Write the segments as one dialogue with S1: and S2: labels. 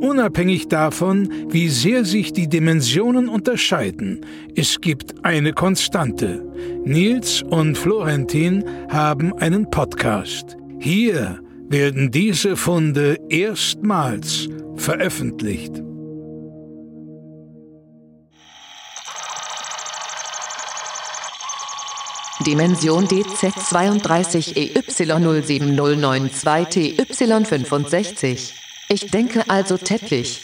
S1: Unabhängig davon, wie sehr sich die Dimensionen unterscheiden, es gibt eine Konstante. Nils und Florentin haben einen Podcast. Hier werden diese Funde erstmals veröffentlicht.
S2: Dimension DZ32EY07092TY65. Ich denke also Teppich.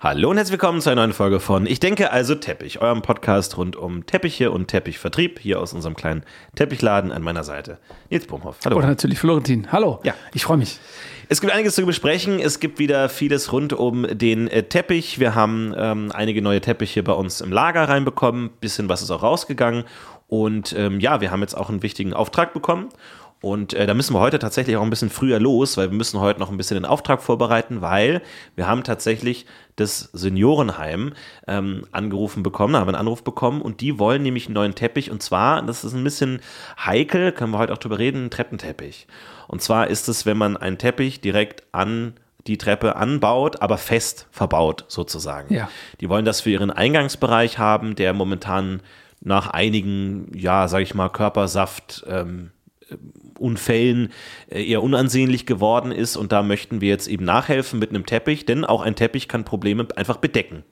S3: Hallo und herzlich willkommen zu einer neuen Folge von Ich denke also Teppich, eurem Podcast rund um Teppiche und Teppichvertrieb hier aus unserem kleinen Teppichladen an meiner Seite. Nils Bumhoff.
S4: Hallo. Oder natürlich Florentin. Hallo.
S3: Ja.
S4: Ich freue mich.
S3: Es gibt einiges zu besprechen. Es gibt wieder vieles rund um den äh, Teppich. Wir haben ähm, einige neue Teppiche bei uns im Lager reinbekommen. Bisschen was ist auch rausgegangen. Und ähm, ja, wir haben jetzt auch einen wichtigen Auftrag bekommen. Und äh, da müssen wir heute tatsächlich auch ein bisschen früher los, weil wir müssen heute noch ein bisschen den Auftrag vorbereiten, weil wir haben tatsächlich das Seniorenheim ähm, angerufen bekommen, haben einen Anruf bekommen und die wollen nämlich einen neuen Teppich und zwar, das ist ein bisschen heikel, können wir heute auch drüber reden, einen Treppenteppich. Und zwar ist es, wenn man einen Teppich direkt an die Treppe anbaut, aber fest verbaut sozusagen.
S4: Ja.
S3: Die wollen das für ihren Eingangsbereich haben, der momentan nach einigen, ja, sag ich mal, Körpersaft ähm, Unfällen äh, eher unansehnlich geworden ist. Und da möchten wir jetzt eben nachhelfen mit einem Teppich, denn auch ein Teppich kann Probleme einfach bedecken.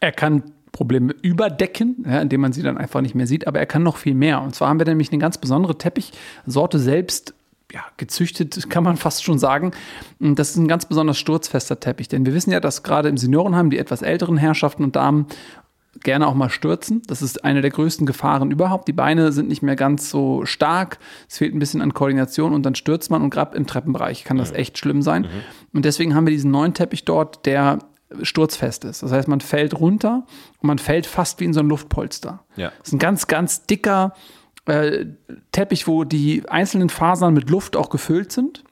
S4: Er kann Probleme überdecken, ja, indem man sie dann einfach nicht mehr sieht, aber er kann noch viel mehr. Und zwar haben wir nämlich eine ganz besondere Teppichsorte selbst ja, gezüchtet, kann man fast schon sagen. Das ist ein ganz besonders sturzfester Teppich, denn wir wissen ja, dass gerade im Seniorenheim die etwas älteren Herrschaften und Damen gerne auch mal stürzen. Das ist eine der größten Gefahren überhaupt. Die Beine sind nicht mehr ganz so stark. Es fehlt ein bisschen an Koordination und dann stürzt man und gerade im Treppenbereich kann das mhm. echt schlimm sein. Mhm. Und deswegen haben wir diesen neuen Teppich dort, der sturzfest ist. Das heißt, man fällt runter und man fällt fast wie in so ein Luftpolster.
S3: Ja.
S4: Das ist ein ganz, ganz dicker äh, Teppich, wo die einzelnen Fasern mit Luft auch gefüllt sind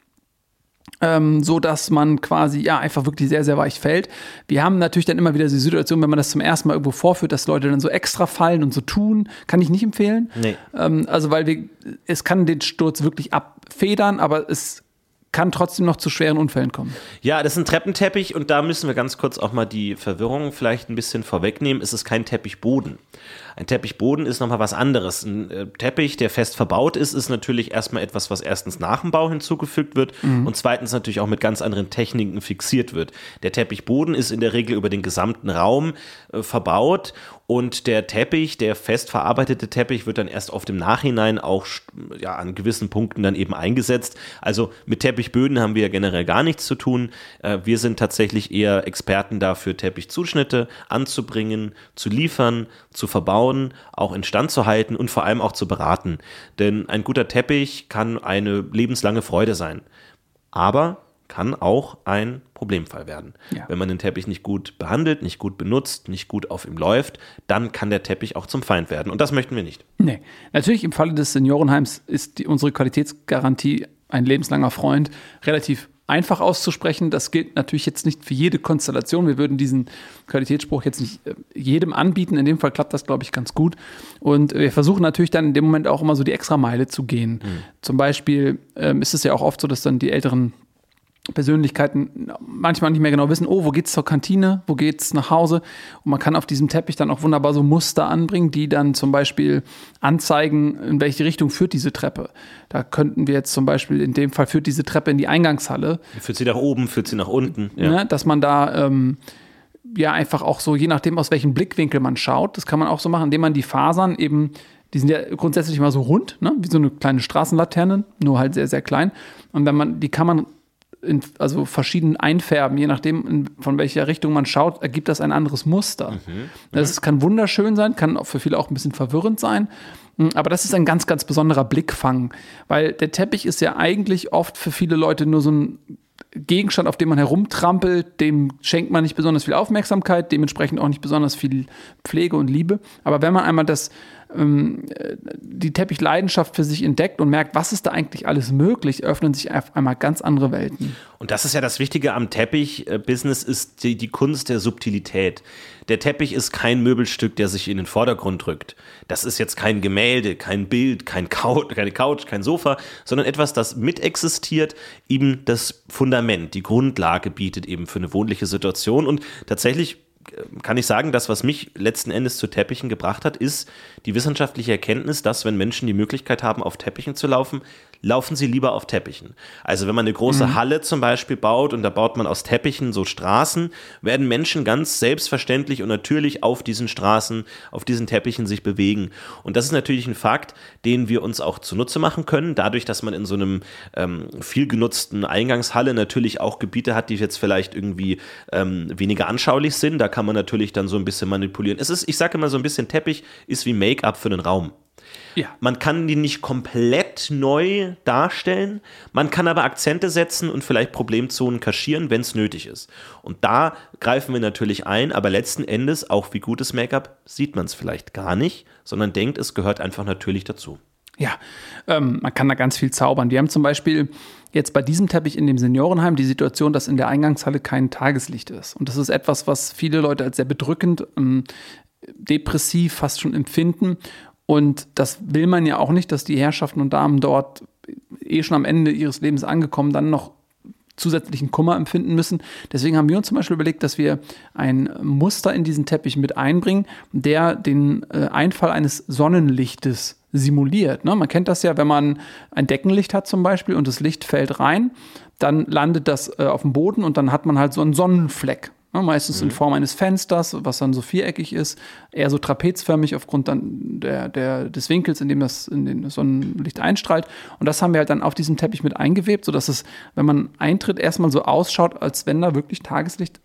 S4: ähm, so dass man quasi ja einfach wirklich sehr, sehr weich fällt. Wir haben natürlich dann immer wieder die Situation, wenn man das zum ersten Mal irgendwo vorführt, dass Leute dann so extra fallen und so tun. Kann ich nicht empfehlen.
S3: Nee.
S4: Ähm, also, weil wir, es kann den Sturz wirklich abfedern, aber es kann trotzdem noch zu schweren Unfällen kommen.
S3: Ja, das ist ein Treppenteppich und da müssen wir ganz kurz auch mal die Verwirrung vielleicht ein bisschen vorwegnehmen. Es ist kein Teppichboden. Ein Teppichboden ist nochmal was anderes. Ein äh, Teppich, der fest verbaut ist, ist natürlich erstmal etwas, was erstens nach dem Bau hinzugefügt wird mhm. und zweitens natürlich auch mit ganz anderen Techniken fixiert wird. Der Teppichboden ist in der Regel über den gesamten Raum äh, verbaut und der Teppich, der fest verarbeitete Teppich, wird dann erst oft im Nachhinein auch ja, an gewissen Punkten dann eben eingesetzt. Also mit Teppichböden haben wir ja generell gar nichts zu tun. Äh, wir sind tatsächlich eher Experten dafür, Teppichzuschnitte anzubringen, zu liefern, zu verbauen, auch instand zu halten und vor allem auch zu beraten. Denn ein guter Teppich kann eine lebenslange Freude sein. Aber kann auch ein Problemfall werden. Ja. Wenn man den Teppich nicht gut behandelt, nicht gut benutzt, nicht gut auf ihm läuft, dann kann der Teppich auch zum Feind werden. Und das möchten wir nicht.
S4: Nee. Natürlich im Falle des Seniorenheims ist die, unsere Qualitätsgarantie ein lebenslanger Freund relativ einfach auszusprechen. Das gilt natürlich jetzt nicht für jede Konstellation. Wir würden diesen Qualitätsspruch jetzt nicht äh, jedem anbieten. In dem Fall klappt das, glaube ich, ganz gut. Und wir versuchen natürlich dann in dem Moment auch immer so die extra Meile zu gehen. Mhm. Zum Beispiel ähm, ist es ja auch oft so, dass dann die älteren Persönlichkeiten manchmal nicht mehr genau wissen, oh, wo geht's zur Kantine, wo geht's nach Hause? Und man kann auf diesem Teppich dann auch wunderbar so Muster anbringen, die dann zum Beispiel anzeigen, in welche Richtung führt diese Treppe. Da könnten wir jetzt zum Beispiel, in dem Fall führt diese Treppe in die Eingangshalle.
S3: Führt sie nach oben, führt sie nach unten.
S4: Ja. Ne, dass man da ähm, ja einfach auch so, je nachdem, aus welchem Blickwinkel man schaut, das kann man auch so machen, indem man die Fasern eben die sind ja grundsätzlich immer so rund, ne? wie so eine kleine Straßenlaterne, nur halt sehr, sehr klein. Und wenn man, die kann man in, also verschieden einfärben, je nachdem, in, von welcher Richtung man schaut, ergibt das ein anderes Muster. Mhm. Das kann wunderschön sein, kann auch für viele auch ein bisschen verwirrend sein. Hm, aber das ist ein ganz, ganz besonderer Blickfang, weil der Teppich ist ja eigentlich oft für viele Leute nur so ein Gegenstand, auf dem man herumtrampelt, dem schenkt man nicht besonders viel Aufmerksamkeit, dementsprechend auch nicht besonders viel Pflege und Liebe. Aber wenn man einmal das, ähm, die Teppichleidenschaft für sich entdeckt und merkt, was ist da eigentlich alles möglich, öffnen sich auf einmal ganz andere Welten.
S3: Und das ist ja das Wichtige am Teppich-Business, ist die, die Kunst der Subtilität. Der Teppich ist kein Möbelstück, der sich in den Vordergrund drückt. Das ist jetzt kein Gemälde, kein Bild, kein Couch, keine Couch, kein Sofa, sondern etwas, das mitexistiert, eben das Fundament, die Grundlage bietet eben für eine wohnliche Situation. Und tatsächlich kann ich sagen, das, was mich letzten Endes zu Teppichen gebracht hat, ist die wissenschaftliche Erkenntnis, dass wenn Menschen die Möglichkeit haben, auf Teppichen zu laufen, laufen sie lieber auf Teppichen. Also wenn man eine große mhm. Halle zum Beispiel baut und da baut man aus Teppichen so Straßen, werden Menschen ganz selbstverständlich und natürlich auf diesen Straßen, auf diesen Teppichen sich bewegen. Und das ist natürlich ein Fakt, den wir uns auch zunutze machen können, dadurch, dass man in so einem ähm, viel genutzten Eingangshalle natürlich auch Gebiete hat, die jetzt vielleicht irgendwie ähm, weniger anschaulich sind. Da kann man natürlich dann so ein bisschen manipulieren. Es ist, ich sage immer so ein bisschen Teppich ist wie Make-up für den Raum. Ja. Man kann die nicht komplett neu darstellen, man kann aber Akzente setzen und vielleicht Problemzonen kaschieren, wenn es nötig ist. Und da greifen wir natürlich ein, aber letzten Endes, auch wie gutes Make-up, sieht man es vielleicht gar nicht, sondern denkt, es gehört einfach natürlich dazu.
S4: Ja, ähm, man kann da ganz viel zaubern. Wir haben zum Beispiel jetzt bei diesem Teppich in dem Seniorenheim die Situation, dass in der Eingangshalle kein Tageslicht ist. Und das ist etwas, was viele Leute als sehr bedrückend, ähm, depressiv fast schon empfinden. Und das will man ja auch nicht, dass die Herrschaften und Damen dort eh schon am Ende ihres Lebens angekommen, dann noch zusätzlichen Kummer empfinden müssen. Deswegen haben wir uns zum Beispiel überlegt, dass wir ein Muster in diesen Teppich mit einbringen, der den äh, Einfall eines Sonnenlichtes simuliert. Ne? Man kennt das ja, wenn man ein Deckenlicht hat zum Beispiel und das Licht fällt rein, dann landet das äh, auf dem Boden und dann hat man halt so einen Sonnenfleck. Ne, meistens mhm. in Form eines Fensters, was dann so viereckig ist, eher so trapezförmig aufgrund dann der, der, des Winkels, in dem das in den Sonnenlicht einstrahlt. Und das haben wir halt dann auf diesem Teppich mit eingewebt, sodass es, wenn man eintritt, erstmal so ausschaut, als wenn da wirklich Tageslicht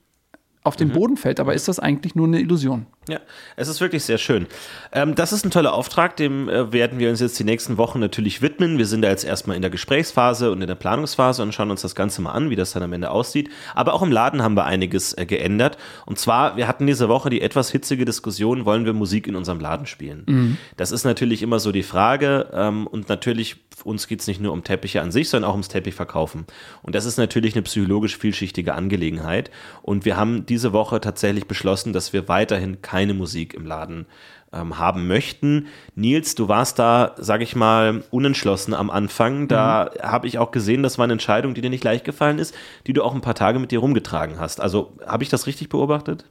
S4: auf den mhm. Boden fällt. Aber ist das eigentlich nur eine Illusion?
S3: Ja, es ist wirklich sehr schön. Ähm, das ist ein toller Auftrag, dem äh, werden wir uns jetzt die nächsten Wochen natürlich widmen. Wir sind da jetzt erstmal in der Gesprächsphase und in der Planungsphase und schauen uns das Ganze mal an, wie das dann am Ende aussieht. Aber auch im Laden haben wir einiges äh, geändert. Und zwar, wir hatten diese Woche die etwas hitzige Diskussion, wollen wir Musik in unserem Laden spielen? Mhm. Das ist natürlich immer so die Frage. Ähm, und natürlich, uns geht es nicht nur um Teppiche an sich, sondern auch ums Teppichverkaufen. Und das ist natürlich eine psychologisch vielschichtige Angelegenheit. Und wir haben diese Woche tatsächlich beschlossen, dass wir weiterhin keine Musik im Laden ähm, haben möchten. Nils, du warst da, sag ich mal, unentschlossen am Anfang. Da mhm. habe ich auch gesehen, das war eine Entscheidung, die dir nicht leicht gefallen ist, die du auch ein paar Tage mit dir rumgetragen hast. Also habe ich das richtig beobachtet?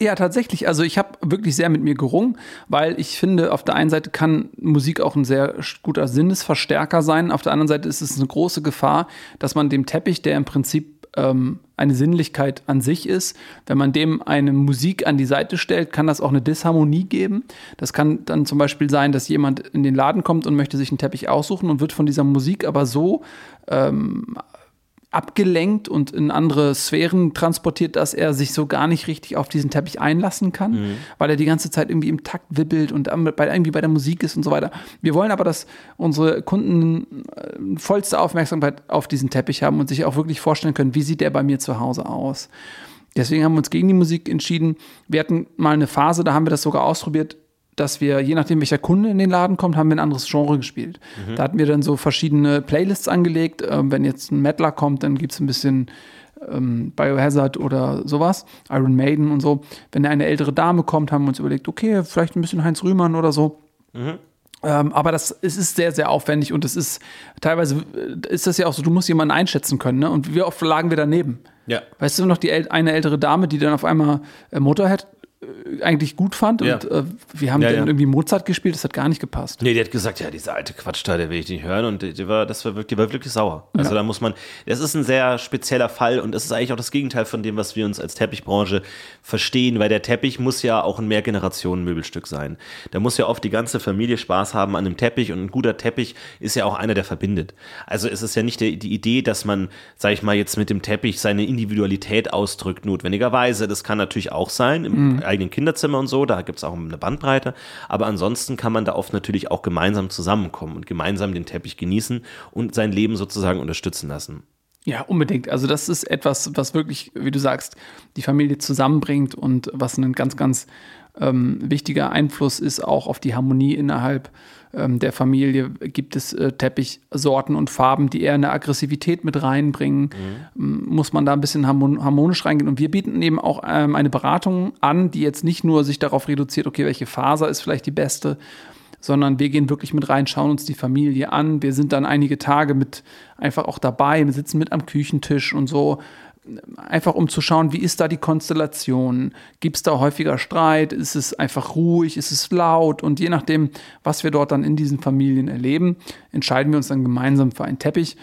S4: Ja, tatsächlich. Also ich habe wirklich sehr mit mir gerungen, weil ich finde, auf der einen Seite kann Musik auch ein sehr guter Sinnesverstärker sein. Auf der anderen Seite ist es eine große Gefahr, dass man dem Teppich, der im Prinzip ähm, eine Sinnlichkeit an sich ist. Wenn man dem eine Musik an die Seite stellt, kann das auch eine Disharmonie geben. Das kann dann zum Beispiel sein, dass jemand in den Laden kommt und möchte sich einen Teppich aussuchen und wird von dieser Musik aber so ähm, abgelenkt und in andere Sphären transportiert, dass er sich so gar nicht richtig auf diesen Teppich einlassen kann, mhm. weil er die ganze Zeit irgendwie im Takt wibbelt und bei, irgendwie bei der Musik ist und so weiter. Wir wollen aber, dass unsere Kunden äh, vollste Aufmerksamkeit auf diesen Teppich haben und sich auch wirklich vorstellen können, wie sieht der bei mir zu Hause aus. Deswegen haben wir uns gegen die Musik entschieden. Wir hatten mal eine Phase, da haben wir das sogar ausprobiert, dass wir, je nachdem, welcher Kunde in den Laden kommt, haben wir ein anderes Genre gespielt. Mhm. Da hatten wir dann so verschiedene Playlists angelegt. Ähm, wenn jetzt ein Mettler kommt, dann gibt es ein bisschen ähm, Biohazard oder sowas, Iron Maiden und so. Wenn eine ältere Dame kommt, haben wir uns überlegt, okay, vielleicht ein bisschen Heinz Rühmann oder so. Mhm. Ähm, aber das es ist sehr, sehr aufwendig und es ist teilweise äh, ist das ja auch so, du musst jemanden einschätzen können, ne? Und wie oft lagen wir daneben? Ja. Weißt du noch, die eine ältere Dame, die dann auf einmal äh, Motorhead eigentlich gut fand. Ja. Und äh, wir haben ja, dann ja. irgendwie Mozart gespielt, das hat gar nicht gepasst.
S3: Nee, die hat gesagt, ja, diese alte Quatsch da, der will ich nicht hören. Und die, die war, das war wirklich, die war wirklich sauer. Also da muss man, das ist ein sehr spezieller Fall und das ist eigentlich auch das Gegenteil von dem, was wir uns als Teppichbranche verstehen, weil der Teppich muss ja auch ein Mehrgenerationen-Möbelstück sein. Da muss ja oft die ganze Familie Spaß haben an einem Teppich und ein guter Teppich ist ja auch einer, der verbindet. Also es ist ja nicht die, die Idee, dass man, sag ich mal, jetzt mit dem Teppich seine Individualität ausdrückt, notwendigerweise. Das kann natürlich auch sein, im mhm eigenen Kinderzimmer und so, da gibt es auch eine Bandbreite. Aber ansonsten kann man da oft natürlich auch gemeinsam zusammenkommen und gemeinsam den Teppich genießen und sein Leben sozusagen unterstützen lassen.
S4: Ja, unbedingt. Also das ist etwas, was wirklich, wie du sagst, die Familie zusammenbringt und was ein ganz, ganz ähm, wichtiger Einfluss ist auch auf die Harmonie innerhalb ähm, der Familie. Gibt es äh, Teppichsorten und Farben, die eher eine Aggressivität mit reinbringen? Mhm. Muss man da ein bisschen harmonisch reingehen? Und wir bieten eben auch ähm, eine Beratung an, die jetzt nicht nur sich darauf reduziert, okay, welche Faser ist vielleicht die beste, sondern wir gehen wirklich mit rein, schauen uns die Familie an. Wir sind dann einige Tage mit einfach auch dabei, wir sitzen mit am Küchentisch und so. Einfach um zu schauen, wie ist da die Konstellation? Gibt es da häufiger Streit? Ist es einfach ruhig? Ist es laut? Und je nachdem, was wir dort dann in diesen Familien erleben, entscheiden wir uns dann gemeinsam für einen Teppich.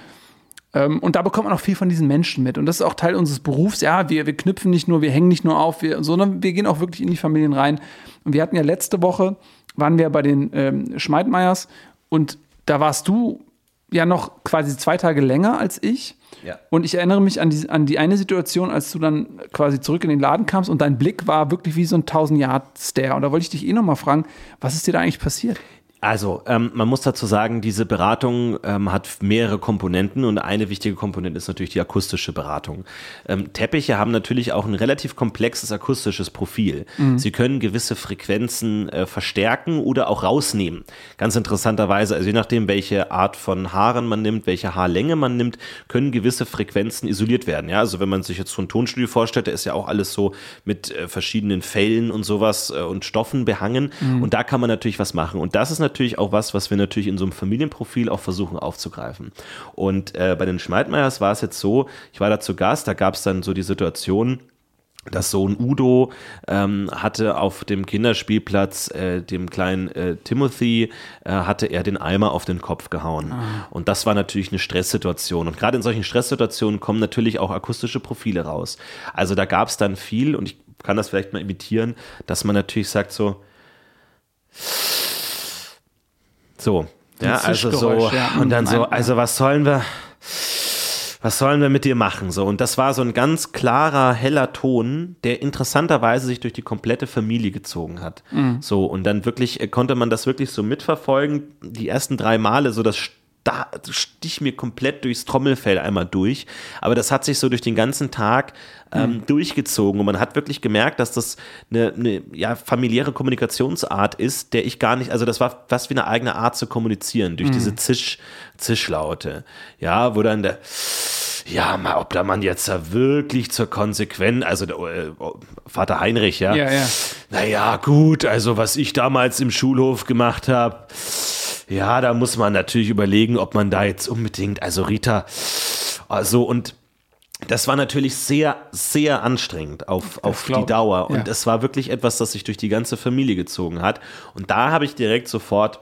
S4: Ähm, und da bekommt man auch viel von diesen Menschen mit. Und das ist auch Teil unseres Berufs. Ja, wir, wir knüpfen nicht nur, wir hängen nicht nur auf, wir, sondern wir gehen auch wirklich in die Familien rein. Und wir hatten ja letzte Woche waren wir bei den ähm, Schmeidmeiers und da warst du ja noch quasi zwei Tage länger als ich.
S3: Ja.
S4: Und ich erinnere mich an die, an die eine Situation, als du dann quasi zurück in den Laden kamst und dein Blick war wirklich wie so ein 1000-Yard-Stare. Und da wollte ich dich eh nochmal fragen, was ist dir da eigentlich passiert?
S3: Also, ähm, man muss dazu sagen, diese Beratung ähm, hat mehrere Komponenten und eine wichtige Komponente ist natürlich die akustische Beratung. Ähm, Teppiche haben natürlich auch ein relativ komplexes akustisches Profil. Mhm. Sie können gewisse Frequenzen äh, verstärken oder auch rausnehmen. Ganz interessanterweise, also je nachdem, welche Art von Haaren man nimmt, welche Haarlänge man nimmt, können gewisse Frequenzen isoliert werden. Ja, also wenn man sich jetzt so ein Tonstudio vorstellt, da ist ja auch alles so mit äh, verschiedenen Fällen und sowas äh, und Stoffen behangen mhm. und da kann man natürlich was machen. Und das ist natürlich natürlich auch was, was wir natürlich in so einem Familienprofil auch versuchen aufzugreifen. Und äh, bei den Schmeidmeiers war es jetzt so, ich war da zu Gast, da gab es dann so die Situation, dass Sohn Udo ähm, hatte auf dem Kinderspielplatz äh, dem kleinen äh, Timothy äh, hatte er den Eimer auf den Kopf gehauen ah. und das war natürlich eine Stresssituation und gerade in solchen Stresssituationen kommen natürlich auch akustische Profile raus. Also da gab es dann viel und ich kann das vielleicht mal imitieren, dass man natürlich sagt so so, ja, also so, ja, und dann so, also was sollen wir, was sollen wir mit dir machen? So, und das war so ein ganz klarer, heller Ton, der interessanterweise sich durch die komplette Familie gezogen hat. Mhm. So, und dann wirklich, äh, konnte man das wirklich so mitverfolgen, die ersten drei Male, so das da stich mir komplett durchs Trommelfell einmal durch. Aber das hat sich so durch den ganzen Tag ähm, mhm. durchgezogen und man hat wirklich gemerkt, dass das eine, eine ja, familiäre Kommunikationsart ist, der ich gar nicht, also das war fast wie eine eigene Art zu kommunizieren, durch mhm. diese Zisch, Zischlaute. Ja, wo dann der ja, mal, ob da man jetzt da wirklich zur Konsequenz, also der, äh, Vater Heinrich, ja.
S4: Ja, ja.
S3: Naja, gut, also was ich damals im Schulhof gemacht habe, ja, da muss man natürlich überlegen, ob man da jetzt unbedingt, also Rita, also und das war natürlich sehr, sehr anstrengend auf, auf die Dauer. Und ja. es war wirklich etwas, das sich durch die ganze Familie gezogen hat. Und da habe ich direkt sofort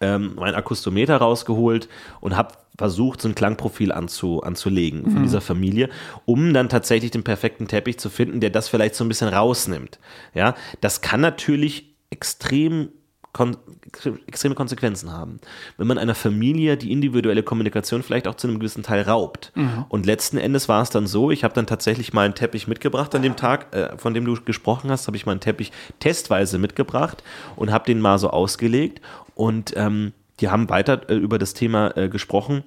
S3: ähm, mein Akustometer rausgeholt und habe versucht, so ein Klangprofil anzu, anzulegen von mhm. dieser Familie, um dann tatsächlich den perfekten Teppich zu finden, der das vielleicht so ein bisschen rausnimmt. Ja, das kann natürlich extrem kon extreme Konsequenzen haben. Wenn man einer Familie die individuelle Kommunikation vielleicht auch zu einem gewissen Teil raubt. Mhm. Und letzten Endes war es dann so, ich habe dann tatsächlich mal einen Teppich mitgebracht an dem Tag, äh, von dem du gesprochen hast, habe ich mal einen Teppich testweise mitgebracht und habe den mal so ausgelegt. Und ähm, die haben weiter äh, über das Thema äh, gesprochen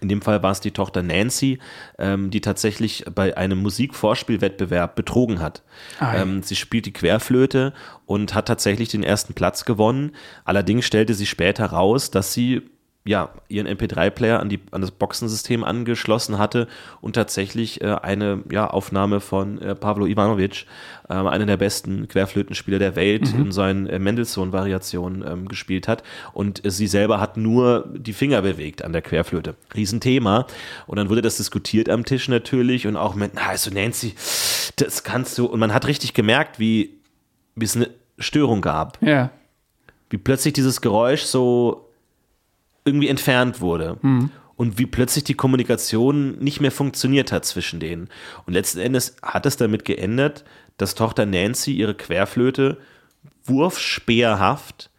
S3: in dem Fall war es die Tochter Nancy, ähm, die tatsächlich bei einem Musikvorspielwettbewerb betrogen hat. Ah, ähm, sie spielt die Querflöte und hat tatsächlich den ersten Platz gewonnen. Allerdings stellte sie später raus, dass sie ja, ihren MP3-Player an, an das Boxensystem angeschlossen hatte und tatsächlich äh, eine ja, Aufnahme von äh, Pavlo Ivanovic, äh, einer der besten Querflötenspieler der Welt, mhm. in seinen äh, Mendelssohn-Variationen ähm, gespielt hat. Und äh, sie selber hat nur die Finger bewegt an der Querflöte. Riesenthema. Und dann wurde das diskutiert am Tisch natürlich und auch mit, na, also Nancy, das kannst du. Und man hat richtig gemerkt, wie, wie es eine Störung gab.
S4: Ja.
S3: Wie plötzlich dieses Geräusch so irgendwie entfernt wurde. Mhm. Und wie plötzlich die Kommunikation nicht mehr funktioniert hat zwischen denen. Und letzten Endes hat es damit geändert, dass Tochter Nancy ihre Querflöte wurfspeerhaft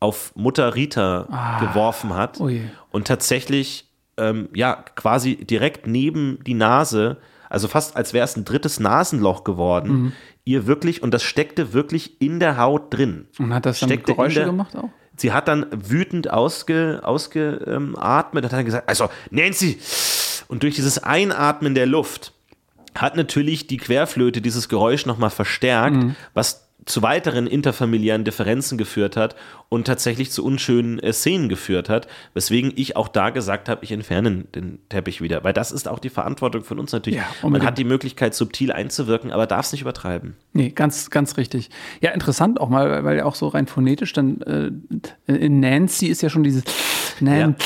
S3: auf Mutter Rita ah, geworfen hat
S4: ui.
S3: und tatsächlich ähm, ja quasi direkt neben die Nase, also fast als wäre es ein drittes Nasenloch geworden, mhm. ihr wirklich und das steckte wirklich in der Haut drin.
S4: Und hat das dann steckte Geräusche der, gemacht auch?
S3: Sie hat dann wütend ausge, ausgeatmet und hat dann gesagt, also Nancy, Und durch dieses Einatmen der Luft hat natürlich die Querflöte dieses Geräusch nochmal verstärkt, mhm. was zu weiteren interfamiliären Differenzen geführt hat und tatsächlich zu unschönen äh, Szenen geführt hat, weswegen ich auch da gesagt habe, ich entferne den Teppich wieder, weil das ist auch die Verantwortung von uns natürlich. Ja, Man hat die Möglichkeit, subtil einzuwirken, aber darf es nicht übertreiben.
S4: Nee, ganz, ganz richtig. Ja, interessant auch mal, weil ja auch so rein phonetisch dann äh, in Nancy ist ja schon dieses Nancy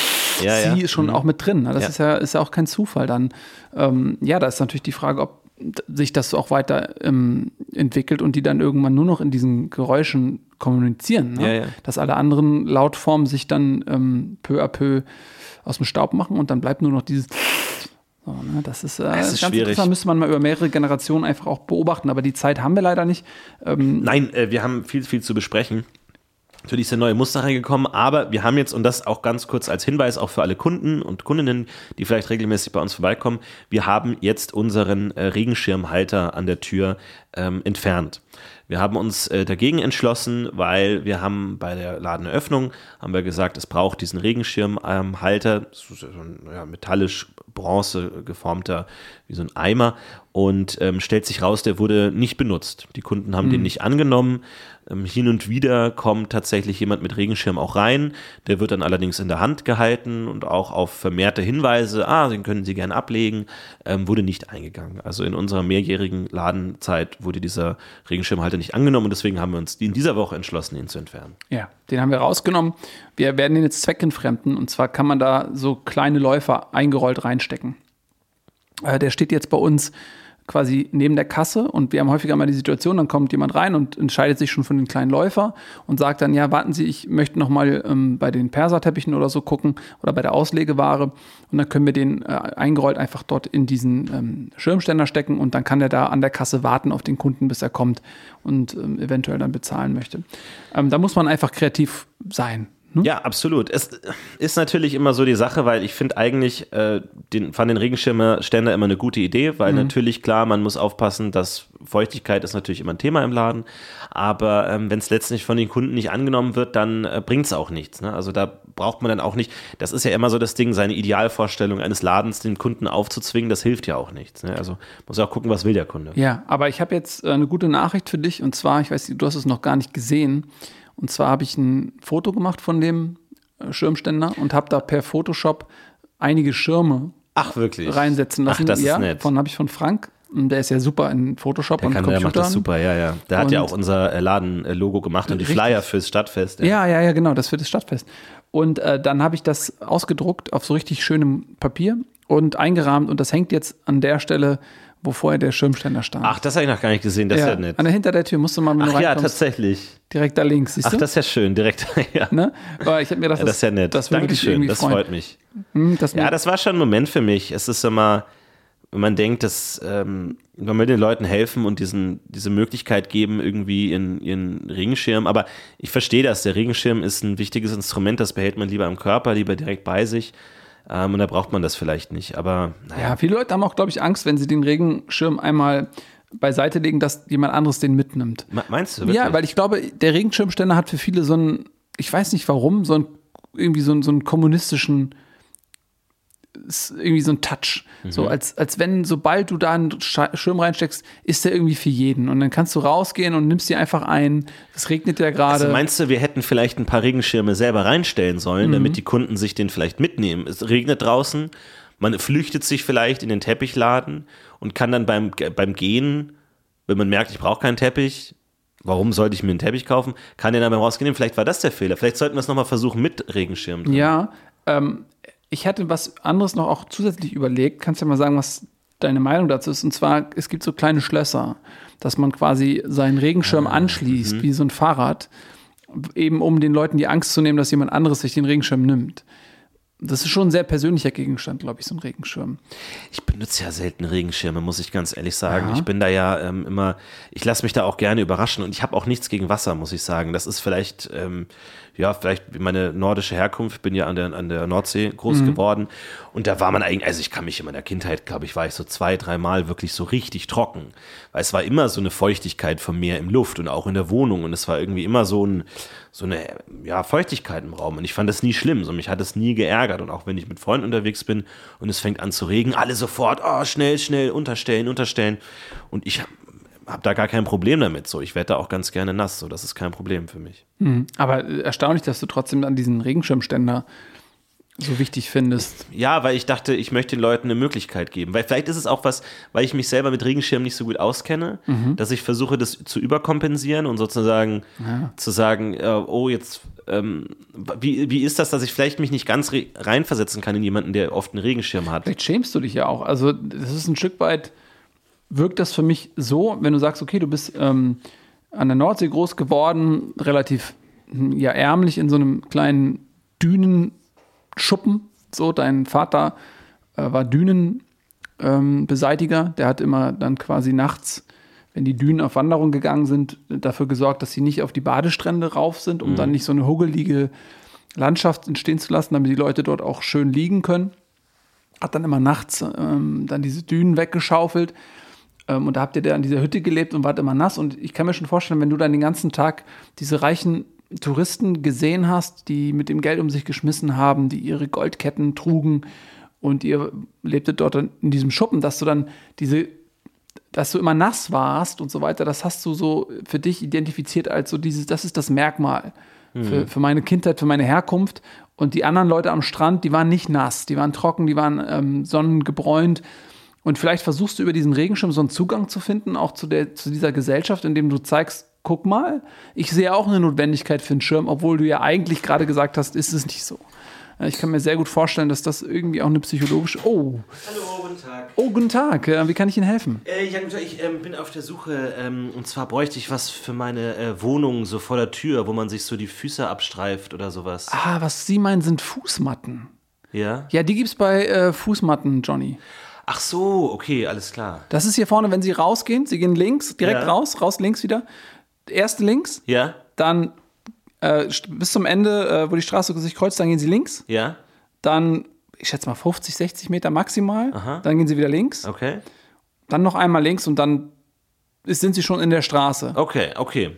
S4: ja. Ja, ist schon mhm. auch mit drin. Das ist ja ist ja auch kein Zufall dann. Ähm, ja, da ist natürlich die Frage, ob sich das auch weiter ähm, entwickelt und die dann irgendwann nur noch in diesen Geräuschen kommunizieren. Ne? Ja, ja. Dass alle anderen Lautformen sich dann ähm, peu à peu aus dem Staub machen und dann bleibt nur noch dieses. So, ne? Das ist, äh, das ist ganz schwierig. interessant, müsste man mal über mehrere Generationen einfach auch beobachten, aber die Zeit haben wir leider nicht.
S3: Ähm, Nein, äh, wir haben viel, viel zu besprechen. Natürlich sind neue Muster reingekommen, aber wir haben jetzt, und das auch ganz kurz als Hinweis auch für alle Kunden und Kundinnen, die vielleicht regelmäßig bei uns vorbeikommen, wir haben jetzt unseren äh, Regenschirmhalter an der Tür ähm, entfernt. Wir haben uns äh, dagegen entschlossen, weil wir haben bei der Ladeneröffnung haben wir gesagt, es braucht diesen Regenschirmhalter, ähm, so ein ja, metallisch Bronze geformter wie so ein Eimer und ähm, stellt sich raus, der wurde nicht benutzt. Die Kunden haben mhm. den nicht angenommen. Ähm, hin und wieder kommt tatsächlich jemand mit Regenschirm auch rein. Der wird dann allerdings in der Hand gehalten und auch auf vermehrte Hinweise, ah, den können Sie gerne ablegen, ähm, wurde nicht eingegangen. Also in unserer mehrjährigen Ladenzeit wurde dieser Regenschirmhalter nicht angenommen und deswegen haben wir uns in dieser Woche entschlossen, ihn zu entfernen.
S4: Ja, den haben wir rausgenommen. Wir werden den jetzt zweckentfremden und zwar kann man da so kleine Läufer eingerollt reinstecken. Äh, der steht jetzt bei uns quasi neben der Kasse und wir haben häufiger mal die Situation, dann kommt jemand rein und entscheidet sich schon für den kleinen Läufer und sagt dann, ja, warten Sie, ich möchte noch mal ähm, bei den Perserteppichen oder so gucken oder bei der Auslegeware und dann können wir den äh, eingerollt einfach dort in diesen ähm, Schirmständer stecken und dann kann der da an der Kasse warten auf den Kunden, bis er kommt und ähm, eventuell dann bezahlen möchte. Ähm, da muss man einfach kreativ sein.
S3: Hm? Ja, absolut. Es ist natürlich immer so die Sache, weil ich finde eigentlich äh, den, fand den Regenschirmständer immer eine gute Idee, weil mhm. natürlich klar, man muss aufpassen, dass Feuchtigkeit ist natürlich immer ein Thema im Laden, aber ähm, wenn es letztlich von den Kunden nicht angenommen wird, dann äh, bringt es auch nichts. Ne? Also da braucht man dann auch nicht, das ist ja immer so das Ding, seine Idealvorstellung eines Ladens dem Kunden aufzuzwingen, das hilft ja auch nichts. Ne? Also muss auch gucken, was will der Kunde.
S4: Ja, aber ich habe jetzt äh, eine gute Nachricht für dich und zwar, ich weiß, du hast es noch gar nicht gesehen, und zwar habe ich ein Foto gemacht von dem äh, Schirmständer und habe da per Photoshop einige Schirme
S3: Ach, wirklich?
S4: reinsetzen lassen.
S3: Ach, das ja, ist nett.
S4: Von habe ich von Frank. Der ist ja super in Photoshop
S3: der
S4: und
S3: kann,
S4: Computern.
S3: Der macht das super, ja, ja. Der und hat ja auch unser äh, Laden-Logo gemacht und die Flyer fürs Stadtfest.
S4: Ja. ja, ja, ja, genau, das für das Stadtfest. Und äh, dann habe ich das ausgedruckt auf so richtig schönem Papier und eingerahmt und das hängt jetzt an der Stelle wo vorher der Schirmständer stand.
S3: Ach, das habe ich noch gar nicht gesehen, das ja, ist ja nett.
S4: An der, hinter der Tür musst du mal
S3: mit Ach ja, tatsächlich.
S4: Direkt da links,
S3: siehst Ach, du? das ist ja schön, direkt, ja.
S4: Ne? Aber ich habe mir gedacht,
S3: ja, das ist ja nett. Das Dankeschön, das freuen. freut mich. Hm, das ja, das war schon ein Moment für mich. Es ist immer, wenn man denkt, dass ähm, man will den Leuten helfen und diesen, diese Möglichkeit geben, irgendwie in ihren Regenschirm. Aber ich verstehe das. Der Regenschirm ist ein wichtiges Instrument, das behält man lieber im Körper, lieber direkt bei sich. Ähm, und da braucht man das vielleicht nicht. Aber
S4: naja. Ja, viele Leute haben auch, glaube ich, Angst, wenn sie den Regenschirm einmal beiseite legen, dass jemand anderes den mitnimmt.
S3: Meinst du? Wirklich?
S4: Ja, weil ich glaube, der Regenschirmständer hat für viele so einen, ich weiß nicht warum, so einen, irgendwie so einen, so einen kommunistischen ist irgendwie so ein Touch. Mhm. So als, als wenn, sobald du da einen Schirm reinsteckst, ist der irgendwie für jeden. Und dann kannst du rausgehen und nimmst die einfach ein. Es regnet ja gerade. Also
S3: meinst du, wir hätten vielleicht ein paar Regenschirme selber reinstellen sollen, mhm. damit die Kunden sich den vielleicht mitnehmen? Es regnet draußen, man flüchtet sich vielleicht in den Teppichladen und kann dann beim, beim Gehen, wenn man merkt, ich brauche keinen Teppich, Warum sollte ich mir einen Teppich kaufen? Kann der dann beim Rausgehen? Vielleicht war das der Fehler. Vielleicht sollten wir es nochmal versuchen mit Regenschirm.
S4: Drin. Ja, ähm, ich hatte was anderes noch auch zusätzlich überlegt. Kannst du ja mal sagen, was deine Meinung dazu ist? Und zwar, es gibt so kleine Schlösser, dass man quasi seinen Regenschirm ah, anschließt, mhm. wie so ein Fahrrad, eben um den Leuten die Angst zu nehmen, dass jemand anderes sich den Regenschirm nimmt. Das ist schon ein sehr persönlicher Gegenstand, glaube ich, so ein Regenschirm.
S3: Ich benutze ja selten Regenschirme, muss ich ganz ehrlich sagen. Ja. Ich bin da ja ähm, immer, ich lasse mich da auch gerne überraschen und ich habe auch nichts gegen Wasser, muss ich sagen. Das ist vielleicht ähm, ja, vielleicht meine nordische Herkunft, bin ja an der, an der Nordsee groß mhm. geworden. Und da war man eigentlich, also ich kann mich in meiner Kindheit, glaube ich, war ich so zwei, dreimal wirklich so richtig trocken. Weil es war immer so eine Feuchtigkeit vom Meer im Luft und auch in der Wohnung. Und es war irgendwie immer so, ein, so eine ja, Feuchtigkeit im Raum. Und ich fand das nie schlimm. So, mich hat es nie geärgert ärgert. Und auch wenn ich mit Freunden unterwegs bin und es fängt an zu regen, alle sofort, oh, schnell, schnell, unterstellen, unterstellen. Und ich habe hab da gar kein Problem damit. So, ich werde da auch ganz gerne nass. So, das ist kein Problem für mich.
S4: Aber äh, erstaunlich, dass du trotzdem an diesen Regenschirmständer so wichtig findest.
S3: Ja, weil ich dachte, ich möchte den Leuten eine Möglichkeit geben. Weil vielleicht ist es auch was, weil ich mich selber mit Regenschirmen nicht so gut auskenne, dass ich versuche, das zu überkompensieren und sozusagen zu sagen, äh, oh, jetzt, ähm, wie, wie ist das, dass ich vielleicht mich nicht ganz re reinversetzen kann in jemanden, der oft einen Regenschirm hat?
S4: Vielleicht schämst du dich ja auch. Also, das ist ein Stück weit, wirkt das für mich so, wenn du sagst, okay, du bist ähm, an der Nordsee groß geworden, relativ hm, ja, ärmlich in so einem kleinen Dünenschuppen. So, dein Vater äh, war Dünenbeseitiger. Ähm, der hat immer dann quasi nachts, wenn die Dünen auf Wanderung gegangen sind, dafür gesorgt, dass sie nicht auf die Badestrände rauf sind, um dann nicht so eine huggelige Landschaft entstehen zu lassen, damit die Leute dort auch schön liegen können hat dann immer nachts ähm, dann diese Dünen weggeschaufelt. Ähm, und da habt ihr da an dieser Hütte gelebt und wart immer nass. Und ich kann mir schon vorstellen, wenn du dann den ganzen Tag diese reichen Touristen gesehen hast, die mit dem Geld um sich geschmissen haben, die ihre Goldketten trugen und ihr lebtet dort dann in diesem Schuppen, dass du dann diese, dass du immer nass warst und so weiter, das hast du so für dich identifiziert als so dieses, das ist das Merkmal für, für meine Kindheit, für meine Herkunft. Und die anderen Leute am Strand, die waren nicht nass, die waren trocken, die waren ähm, sonnengebräunt. Und vielleicht versuchst du über diesen Regenschirm so einen Zugang zu finden, auch zu, der, zu dieser Gesellschaft, indem du zeigst, guck mal, ich sehe auch eine Notwendigkeit für einen Schirm, obwohl du ja eigentlich gerade gesagt hast, ist es nicht so. Ja, Ich kann mir sehr gut vorstellen, dass das irgendwie auch eine psychologische. Oh,
S3: Hallo, guten Tag.
S4: oh, guten Tag. Äh, Wie kann ich Ihnen helfen?
S3: Äh, Jan, ich ähm, bin auf der Suche ähm, und zwar bräuchte ich was für meine äh, Wohnung so vor der Tür, wo man sich so die Füße abstreift oder sowas.
S4: Ah, was Sie meinen, sind Fußmatten.
S3: Ja?
S4: Ja, die gibt's bei äh, Fußmatten, Johnny.
S3: Ach so, okay, alles klar.
S4: Das ist hier vorne, wenn Sie rausgehen. Sie gehen links, direkt
S3: Ja.
S4: raus, raus links wieder. Erst links,
S3: Ja?
S4: dann äh, bis zum Ende, äh, wo die Straße sich kreuzt, dann gehen Sie links.
S3: Ja?
S4: Dann, ich schätze mal 50, 60 Meter maximal.
S3: Aha.
S4: Dann gehen Sie wieder links.
S3: Okay.
S4: Dann noch einmal links und dann sind Sie schon in der Straße.
S3: Okay, okay.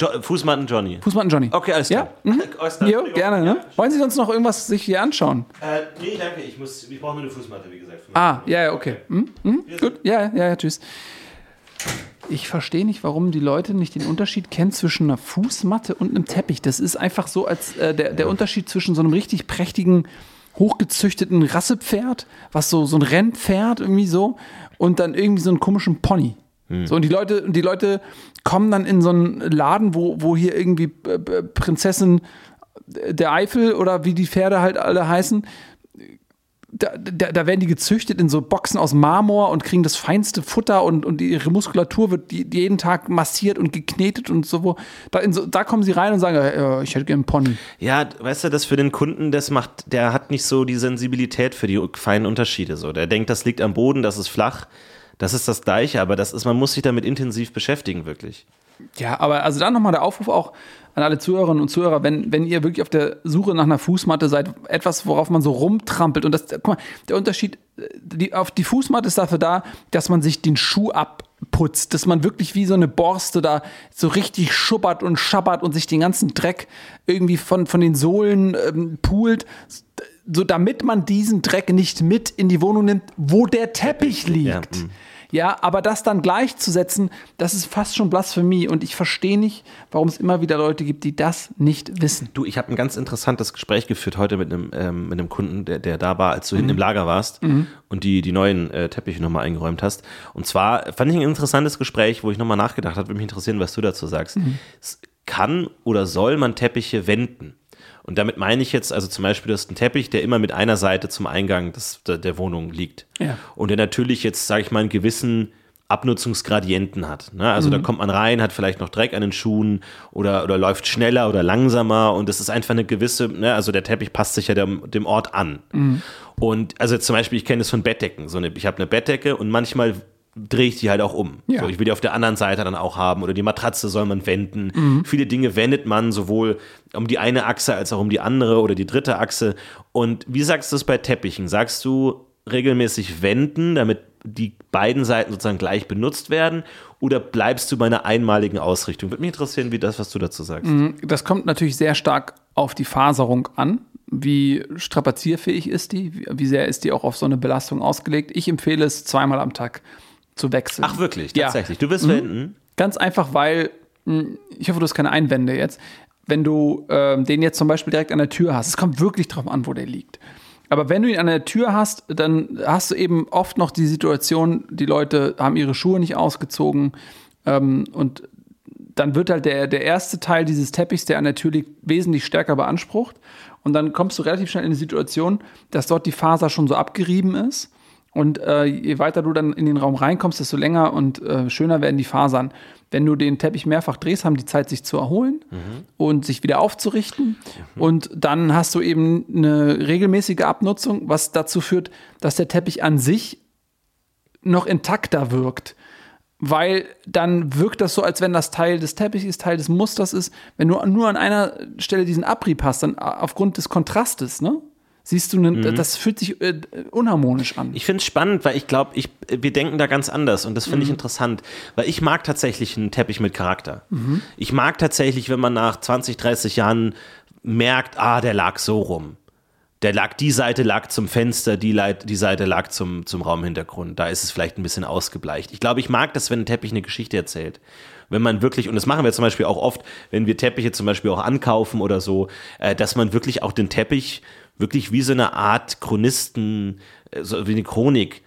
S3: Jo Fußmatten Johnny.
S4: Fußmatten Johnny.
S3: Okay, alles
S4: Ja?
S3: klar.
S4: Mhm.
S3: Alles klar.
S4: Jo, gerne, ne? Wollen Sie sonst noch irgendwas sich hier anschauen?
S3: Äh, nee, danke. Ich, muss, ich brauche nur eine Fußmatte, wie gesagt.
S4: Ah, ja, ja, okay. Hm? Hm? Gut, ja, ja, ja, tschüss. Ich verstehe nicht, warum die Leute nicht den Unterschied kennen zwischen einer Fußmatte und einem Teppich. Das ist einfach so als äh, der, der Unterschied zwischen so einem richtig prächtigen, hochgezüchteten Rassepferd, was so, so ein Rennpferd irgendwie so, und dann irgendwie so einen komischen Pony. So, und die Leute, die Leute kommen dann in so einen Laden, wo, wo hier irgendwie äh, äh, Prinzessin der Eifel oder wie die Pferde halt alle heißen, da, da, da werden die gezüchtet in so Boxen aus Marmor und kriegen das feinste Futter und, und ihre Muskulatur wird jeden Tag massiert und geknetet und so. Da, so. da kommen sie rein und sagen, äh, ich hätte gerne einen Pony.
S3: Ja, weißt du, das für den Kunden, das macht, der hat nicht so die Sensibilität für die feinen Unterschiede. So, der denkt, das liegt am Boden, das ist flach, das ist das Gleiche, aber das ist, man muss sich damit intensiv beschäftigen, wirklich.
S4: Ja, aber also dann nochmal der Aufruf auch an alle Zuhörerinnen und Zuhörer, wenn, wenn ihr wirklich auf der Suche nach einer Fußmatte seid, etwas, worauf man so rumtrampelt und das, guck mal, der Unterschied, äh, die, auf die Fußmatte ist dafür da, dass man sich den Schuh abputzt, dass man wirklich wie so eine Borste da so richtig schuppert und schabbert und sich den ganzen Dreck irgendwie von, von den Sohlen ähm, poolt, so damit man diesen Dreck nicht mit in die Wohnung nimmt, wo der Teppich liegt.
S3: Ja, mm.
S4: Ja, aber das dann gleichzusetzen, das ist fast schon Blasphemie. Und ich verstehe nicht, warum es immer wieder Leute gibt, die das nicht wissen.
S3: Du, ich habe ein ganz interessantes Gespräch geführt heute mit einem, ähm, mit einem Kunden, der, der da war, als du hinten im Lager warst und die, die neuen äh, Teppiche nochmal eingeräumt hast. Und zwar fand ich ein interessantes Gespräch, wo ich nochmal nachgedacht habe, würde mich interessieren, was du dazu sagst. Es kann oder soll man Teppiche wenden? Und damit meine ich jetzt, also zum Beispiel, du hast einen Teppich, der immer mit einer Seite zum Eingang des, der, der Wohnung liegt.
S4: Ja.
S3: Und der natürlich jetzt, sage ich mal, einen gewissen Abnutzungsgradienten hat. Ne? Also da kommt man rein, hat vielleicht noch Dreck an den Schuhen oder, oder läuft schneller oder langsamer und das ist einfach eine gewisse, ne? also der Teppich passt sich ja dem, dem Ort an. Und also zum Beispiel, ich kenne das von Bettdecken. So eine, ich habe eine Bettdecke und manchmal drehe ich die halt auch um.
S4: Ja.
S3: So, ich will die auf der anderen Seite dann auch haben oder die Matratze soll man wenden. Viele Dinge wendet man sowohl um die eine Achse als auch um die andere oder die dritte Achse. Und wie sagst du es bei Teppichen? Sagst du regelmäßig wenden, damit die beiden Seiten sozusagen gleich benutzt werden? Oder bleibst du bei einer einmaligen Ausrichtung? Würde mich interessieren, wie das, was du dazu sagst.
S4: Das kommt natürlich sehr stark auf die Faserung an. wie strapazierfähig ist die, wie sehr ist die auch auf so eine Belastung ausgelegt. Ich empfehle es zweimal am Tag zu wechseln.
S3: Ach wirklich,
S4: Ja.
S3: tatsächlich. Du wirst wenden.
S4: Ganz einfach, weil, mh, ich hoffe, du hast keine Einwände jetzt, wenn du ähm, den jetzt zum Beispiel direkt an der Tür hast, es kommt wirklich drauf an, wo der liegt. Aber wenn du ihn an der Tür hast, dann hast du eben oft noch die Situation, die Leute haben ihre Schuhe nicht ausgezogen ähm, und dann wird halt der, der erste Teil dieses Teppichs, der an der Tür liegt, wesentlich stärker beansprucht. Und dann kommst du relativ schnell in die Situation, dass dort die Faser schon so abgerieben ist. Und äh, je weiter du dann in den Raum reinkommst, desto länger und äh, schöner werden die Fasern. Wenn du den Teppich mehrfach drehst, haben die Zeit, sich zu erholen und sich wieder aufzurichten. Und dann hast du eben eine regelmäßige Abnutzung, was dazu führt, dass der Teppich an sich noch intakter wirkt. Weil dann wirkt das so, als wenn das Teil des Teppichs ist, Teil des Musters ist. Wenn du nur an einer Stelle diesen Abrieb hast, dann aufgrund des Kontrastes, ne? Siehst du, ne, das fühlt sich äh, unharmonisch an.
S3: Ich finde es spannend, weil ich glaube, ich, wir denken da ganz anders und das finde ich interessant, weil ich mag tatsächlich einen Teppich mit Charakter. Ich mag tatsächlich, wenn man nach 20, 30 Jahren merkt, ah, der lag so rum. Der lag, die Seite lag zum Fenster, die, Leit, die Seite lag zum, zum Raumhintergrund. Da ist es vielleicht ein bisschen ausgebleicht. Ich glaube, ich mag das, wenn ein Teppich eine Geschichte erzählt. Wenn man wirklich, und das machen wir zum Beispiel auch oft, wenn wir Teppiche zum Beispiel auch ankaufen oder so, äh, dass man wirklich auch den Teppich wirklich wie so eine Art Chronisten, äh, so wie eine Chronik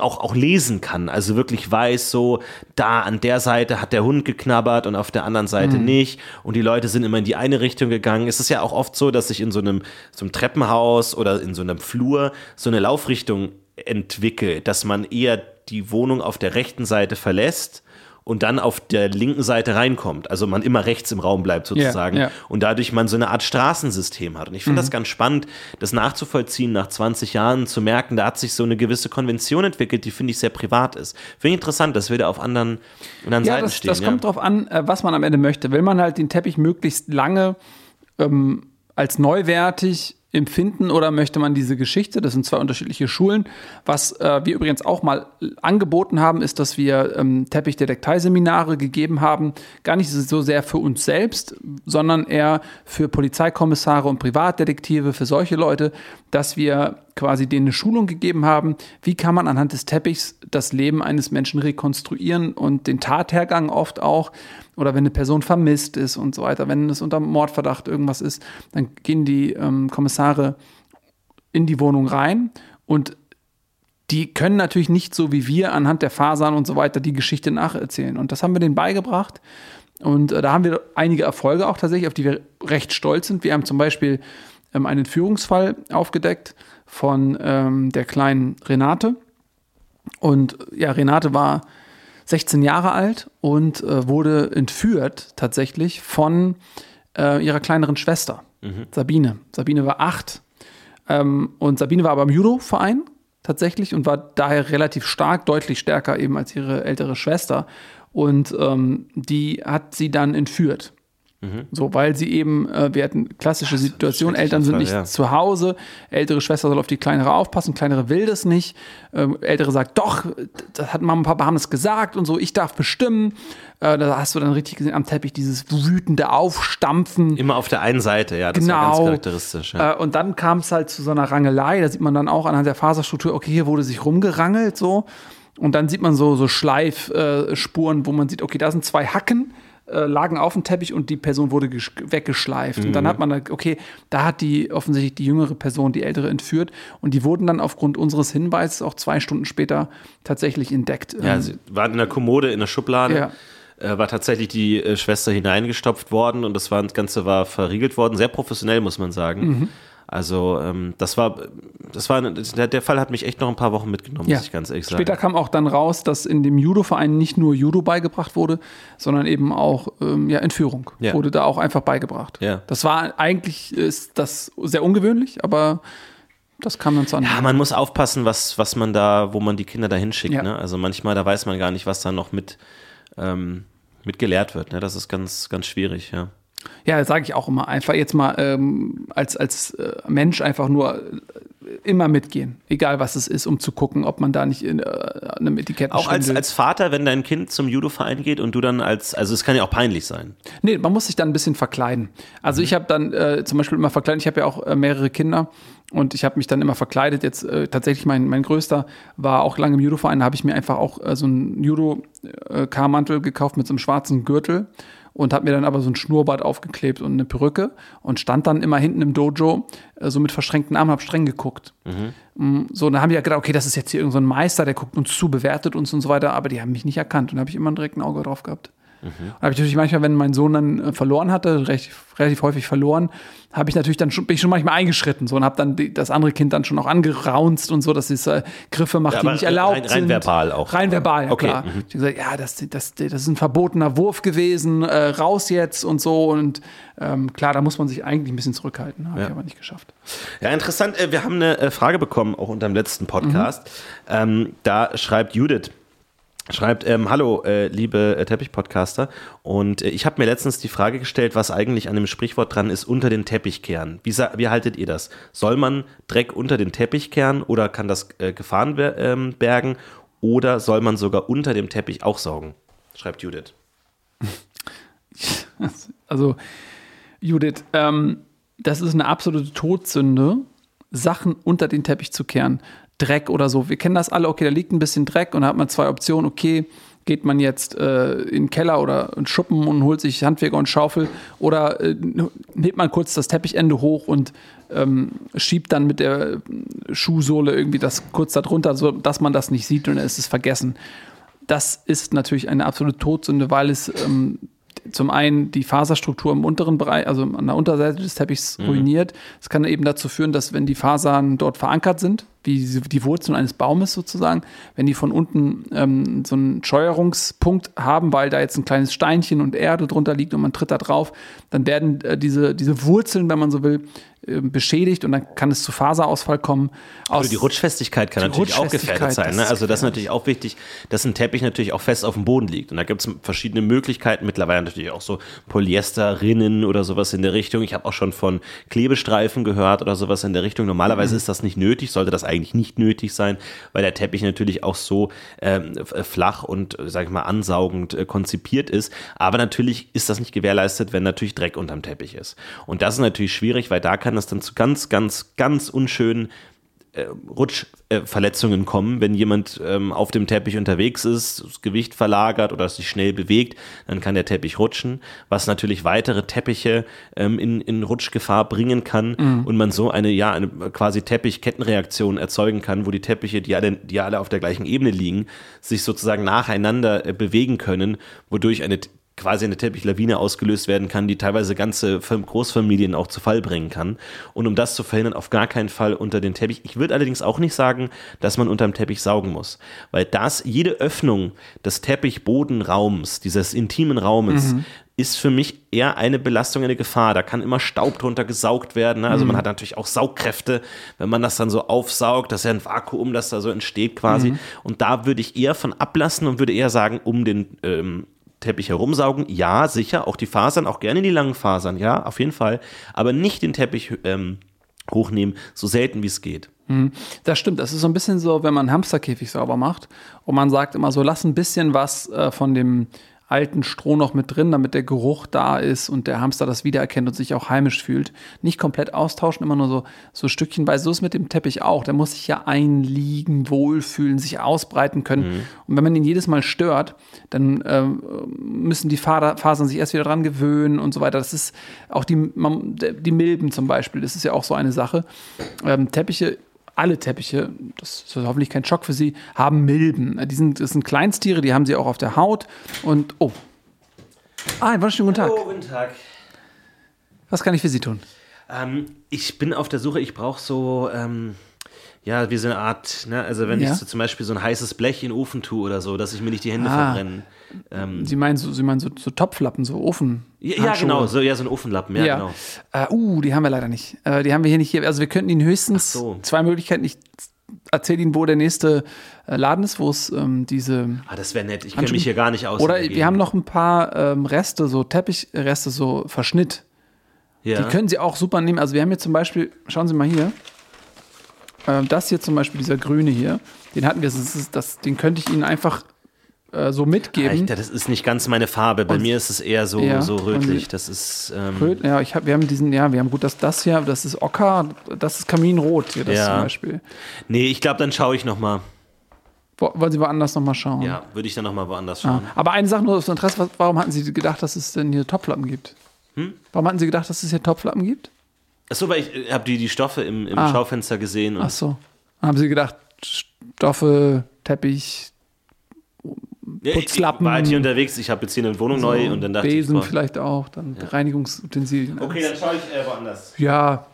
S3: auch, auch lesen kann. Also wirklich weiß, so, da an der Seite hat der Hund geknabbert und auf der anderen Seite nicht. Und die Leute sind immer in die eine Richtung gegangen. Es ist ja auch oft so, dass sich in so einem, so einem Treppenhaus oder in so einem Flur so eine Laufrichtung entwickelt, dass man eher die Wohnung auf der rechten Seite verlässt und dann auf der linken Seite reinkommt. Also man immer rechts im Raum bleibt sozusagen.
S4: Ja, ja.
S3: Und dadurch man so eine Art Straßensystem hat. Und ich finde das ganz spannend, das nachzuvollziehen nach 20 Jahren, zu merken, da hat sich so eine gewisse Konvention entwickelt, die finde ich sehr privat ist. Finde ich interessant, dass wir da auf anderen, anderen
S4: Ja,
S3: Seiten
S4: das,
S3: stehen.
S4: das
S3: ja.
S4: kommt drauf an, äh, was man am Ende möchte. Will man halt den Teppich möglichst lange ähm, als neuwertig empfinden oder möchte man diese Geschichte, das sind zwei unterschiedliche Schulen. Was äh, wir übrigens auch mal angeboten haben, ist, dass wir ähm, Teppichdetektivseminare gegeben haben, gar nicht so sehr für uns selbst, sondern eher für Polizeikommissare und Privatdetektive, für solche Leute, dass wir quasi denen eine Schulung gegeben haben, wie kann man anhand des Teppichs das Leben eines Menschen rekonstruieren und den Tathergang oft auch oder wenn eine Person vermisst ist und so weiter, wenn es unter Mordverdacht irgendwas ist, dann gehen die ähm, Kommissare in die Wohnung rein und die können natürlich nicht so wie wir anhand der Fasern und so weiter die Geschichte nacherzählen. Und das haben wir denen beigebracht. Und äh, da haben wir einige Erfolge auch tatsächlich, auf die wir recht stolz sind. Wir haben zum Beispiel ähm, einen Führungsfall aufgedeckt von ähm, der kleinen Renate. Und ja, Renate war 16 Jahre alt und äh, wurde entführt tatsächlich von äh, ihrer kleineren Schwester, Sabine. Sabine war acht. Ähm, und Sabine war aber im Judo-Verein tatsächlich und war daher relativ stark, deutlich stärker eben als ihre ältere Schwester. Und ähm, die hat sie dann entführt. So, weil sie eben, äh, wir hatten klassische Situation, Eltern sind
S3: Fall,
S4: nicht
S3: ja.
S4: zu Hause, ältere Schwester soll auf die kleinere aufpassen, kleinere will das nicht, ähm, ältere sagt, doch, das hat Mama und Papa haben das gesagt und so, ich darf bestimmen. Äh, da hast du dann richtig gesehen am Teppich dieses wütende Aufstampfen.
S3: Immer auf der einen Seite, ja, das war
S4: Genau.
S3: ganz charakteristisch. Ja.
S4: Äh, und dann kam es halt zu so einer Rangelei. Da sieht man dann auch anhand der Faserstruktur, okay, hier wurde sich rumgerangelt so. Und dann sieht man so, so Schleifspuren, Spuren, wo man sieht, okay, da sind zwei Hacken, äh, lagen auf dem Teppich und die Person wurde gesch- weggeschleift. Und dann
S3: Mhm.
S4: hat man, okay, da hat die offensichtlich die jüngere Person die ältere entführt. Und die wurden dann aufgrund unseres Hinweises auch zwei Stunden später tatsächlich entdeckt.
S3: Ja,
S4: Ähm,
S3: sie war in der Kommode, in der Schublade.
S4: Ja.
S3: Äh, war tatsächlich die äh, Schwester hineingestopft worden und das, war, das Ganze war verriegelt worden. Sehr professionell, muss man sagen.
S4: Mhm.
S3: Also, ähm, das war, das war, der, Fall hat mich echt noch ein paar Wochen mitgenommen,
S4: Ja.
S3: muss ich ganz ehrlich sagen.
S4: Später kam auch dann raus, dass in dem Judo-Verein nicht nur Judo beigebracht wurde, sondern eben auch ähm, ja, Entführung
S3: Ja.
S4: wurde da auch einfach beigebracht.
S3: Ja.
S4: Das war eigentlich ist das sehr ungewöhnlich, aber das kam dann zu
S3: Ja, man muss aufpassen, was, was man da, wo man die Kinder da hinschickt.
S4: Ja.
S3: Ne? Also manchmal, da weiß man gar nicht, was da noch mit, ähm, mit gelehrt wird. Ne? Das ist ganz, ganz schwierig, ja.
S4: Ja, sage ich auch immer. Einfach jetzt mal ähm, als, als äh, Mensch einfach nur äh, immer mitgehen, egal was es ist, um zu gucken, ob man da nicht in äh, einem Etikett
S3: Auch als, als Vater, wenn dein Kind zum Judo-Verein geht und du dann als, also es kann ja auch peinlich sein.
S4: Nee, man muss sich dann ein bisschen verkleiden. Also ich habe dann äh, zum Beispiel immer verkleidet, ich habe ja auch äh, mehrere Kinder und ich habe mich dann immer verkleidet. Jetzt äh, tatsächlich mein, mein größter war auch lange im Judo-Verein, da habe ich mir einfach auch äh, so einen Judo-K-Mantel gekauft mit so einem schwarzen Gürtel und habe mir dann aber so ein Schnurrbart aufgeklebt und eine Perücke und stand dann immer hinten im Dojo äh, so mit verschränkten Armen, hab streng geguckt. Mm, So, dann haben die ja gedacht, okay, das ist jetzt hier irgendein so ein Meister, der guckt uns zu, bewertet uns und so weiter, aber die haben mich nicht erkannt und da habe ich immer direkt ein Auge drauf gehabt. Und habe ich natürlich manchmal, wenn mein Sohn dann äh, verloren hatte, recht, relativ häufig verloren, habe ich natürlich dann schon, bin ich schon manchmal eingeschritten so und habe dann die, das andere Kind dann schon auch angeraunzt und so, dass es äh, Griffe macht,
S3: Ja,
S4: die nicht erlaubt
S3: rein- rein
S4: sind.
S3: verbal auch.
S4: Rein verbal, ja
S3: Okay,
S4: klar.
S3: mhm.
S4: Ich gesagt, ja, das, das, das ist ein verbotener Wurf gewesen, äh, raus jetzt und so und ähm, klar, da muss man sich eigentlich ein bisschen zurückhalten, habe ich aber nicht geschafft.
S3: Ja, interessant. äh, Wir haben eine äh, Frage bekommen, auch unter dem letzten Podcast. Ähm, da schreibt Judith, schreibt, ähm, hallo, äh, liebe äh, Teppich-Podcaster. Und äh, ich habe mir letztens die Frage gestellt, was eigentlich an dem Sprichwort dran ist, unter den Teppich kehren. Wie, wie haltet ihr das? Soll man Dreck unter den Teppich kehren oder kann das äh, Gefahren ähm, bergen? Oder soll man sogar unter dem Teppich auch saugen? Schreibt Judith.
S4: Also, Judith, ähm, das ist eine absolute Todsünde, Sachen unter den Teppich zu kehren. Dreck oder so. Wir kennen das alle, okay, da liegt ein bisschen Dreck und da hat man zwei Optionen, okay, geht man jetzt äh, in den Keller oder in den Schuppen und holt sich Handwerker und Schaufel oder äh, hebt man kurz das Teppichende hoch und ähm, schiebt dann mit der Schuhsohle irgendwie das kurz darunter, so dass man das nicht sieht und dann ist es vergessen. Das ist natürlich eine absolute Todsünde, weil es ähm, zum einen die Faserstruktur im unteren Bereich, also an der Unterseite des Teppichs ruiniert. Es kann eben dazu führen, dass wenn die Fasern dort verankert sind, wie die Wurzeln eines Baumes sozusagen, wenn die von unten ähm, so einen Scheuerungspunkt haben, weil da jetzt ein kleines Steinchen und Erde drunter liegt und man tritt da drauf, dann werden äh, diese, diese Wurzeln, wenn man so will, beschädigt und dann kann es zu Faserausfall kommen. Aus,
S3: Also die Rutschfestigkeit kann
S4: Die
S3: natürlich auch gefährdet
S4: Rutschfestigkeit,
S3: sein. Ne? Also das ist natürlich auch wichtig, dass ein Teppich natürlich auch fest auf dem Boden liegt. Und da gibt es verschiedene Möglichkeiten. Mittlerweile natürlich auch so Polyesterrinnen oder sowas in der Richtung. Ich habe auch schon von Klebestreifen gehört oder sowas in der Richtung. Normalerweise ist das nicht nötig, sollte das eigentlich nicht nötig sein, weil der Teppich natürlich auch so ähm, f- flach und, äh, sag ich mal, ansaugend äh, konzipiert ist. Aber natürlich ist das nicht gewährleistet, wenn natürlich Dreck unterm Teppich ist. Und das ist natürlich schwierig, weil da kann es dann zu ganz, ganz, ganz unschönen Rutschverletzungen kommen, wenn jemand ähm, auf dem Teppich unterwegs ist, das Gewicht verlagert oder sich schnell bewegt, dann kann der Teppich rutschen, was natürlich weitere Teppiche ähm, in, in Rutschgefahr bringen kann und man so eine, ja, eine quasi Teppichkettenreaktion erzeugen kann, wo die Teppiche, die alle, die alle auf der gleichen Ebene liegen, sich sozusagen nacheinander äh, bewegen können, wodurch eine quasi eine Teppichlawine ausgelöst werden kann, die teilweise ganze Fam- Großfamilien auch zu Fall bringen kann. Und um das zu verhindern, auf gar keinen Fall unter den Teppich. Ich würde allerdings auch nicht sagen, dass man unter dem Teppich saugen muss, weil das, jede Öffnung des Teppichbodenraums, dieses intimen Raumes, ist für mich eher eine Belastung, eine Gefahr. Da kann immer Staub drunter gesaugt werden. Ne? Also man hat natürlich auch Saugkräfte, wenn man das dann so aufsaugt. Das ist ja ein Vakuum, das da so entsteht quasi. Und da würde ich eher von ablassen und würde eher sagen, um den ähm, Teppich herumsaugen, ja, sicher, auch die Fasern, auch gerne die langen Fasern, ja, auf jeden Fall, aber nicht den Teppich ähm, hochnehmen, so selten wie es geht.
S4: Das stimmt. Das ist so ein bisschen so, wenn man einen Hamsterkäfig sauber macht und man sagt immer so, lass ein bisschen was äh, von dem alten Stroh noch mit drin, damit der Geruch da ist und der Hamster das wiedererkennt und sich auch heimisch fühlt. Nicht komplett austauschen, immer nur so, so stückchenweise. So ist mit dem Teppich auch. Der muss sich ja einliegen, wohlfühlen, sich ausbreiten können. Und wenn man ihn jedes Mal stört, dann ähm, müssen die Fasern sich erst wieder dran gewöhnen und so weiter. Das ist auch die, man, die Milben zum Beispiel, das ist ja auch so eine Sache. Ähm, Teppiche alle Teppiche, das ist hoffentlich kein Schock für Sie, haben Milben. Die sind, das sind Kleinsttiere, die haben sie auch auf der Haut. Und, oh. Ah, einen wunderschönen guten Tag.
S3: guten Tag.
S4: Was kann ich für Sie tun?
S3: Ähm, ich bin auf der Suche, ich brauche so, ähm, ja, wie so eine Art, ne, also wenn
S4: Ja.
S3: ich so zum Beispiel so ein heißes Blech in den Ofen tue oder so, dass ich mir nicht die Hände
S4: Ah.
S3: verbrennen. Ähm,
S4: Sie meinen so, Sie meinen so, so Topflappen, so Ofen.
S3: Ja, ja, genau, so, ja, so ein Ofenlappen, ja,
S4: Ja,
S3: genau.
S4: Äh, uh, die haben wir leider nicht. Äh, die haben wir hier nicht hier. Also wir könnten Ihnen höchstens
S3: so.
S4: zwei Möglichkeiten. Ich erzähle Ihnen, wo der nächste äh, Laden ist, wo es ähm, diese
S3: Ah, das wäre nett, ich kenne mich hier gar nicht aus.
S4: Oder wir haben noch ein paar ähm, Reste, so Teppichreste, so Verschnitt.
S3: ja.
S4: Die können Sie auch super nehmen. Also wir haben hier zum Beispiel, schauen Sie mal hier, äh, das hier zum Beispiel, dieser grüne hier, den hatten wir, das ist, das, den könnte ich Ihnen einfach äh, so mitgeben.
S3: Alter, das ist nicht ganz meine Farbe. Bei
S4: Und-
S3: mir ist es eher so,
S4: Ja,
S3: so rötlich.
S4: und-
S3: Das ist. Ähm,
S4: Röt- Ja, ich hab, wir haben diesen, ja, wir haben gut, das, das hier, das ist Ocker, das ist Kaminrot hier, das
S3: Ja.
S4: zum Beispiel.
S3: nee, ich glaube, dann schaue ich nochmal.
S4: Wo, wollen Sie woanders nochmal schauen?
S3: Ja, würde ich dann nochmal woanders
S4: Ah,
S3: schauen.
S4: aber eine Sache nur aus Interesse, warum hatten Sie gedacht, dass es denn hier Topflappen gibt?
S3: Hm?
S4: Warum hatten Sie gedacht, dass es hier Topflappen gibt?
S3: Achso, weil ich habe die, die Stoffe im, im
S4: Ah.
S3: Schaufenster gesehen. Und
S4: Ach so. Haben Sie gedacht, Stoffe, Teppich, Putzlappen.
S3: Ich war halt hier unterwegs. Ich habe jetzt hier eine Wohnung neu und dann dachte
S4: Besen
S3: ich. boah,
S4: vielleicht auch, dann Reinigungsutensilien.
S3: Okay, dann schaue ich äh, woanders.
S4: Ja.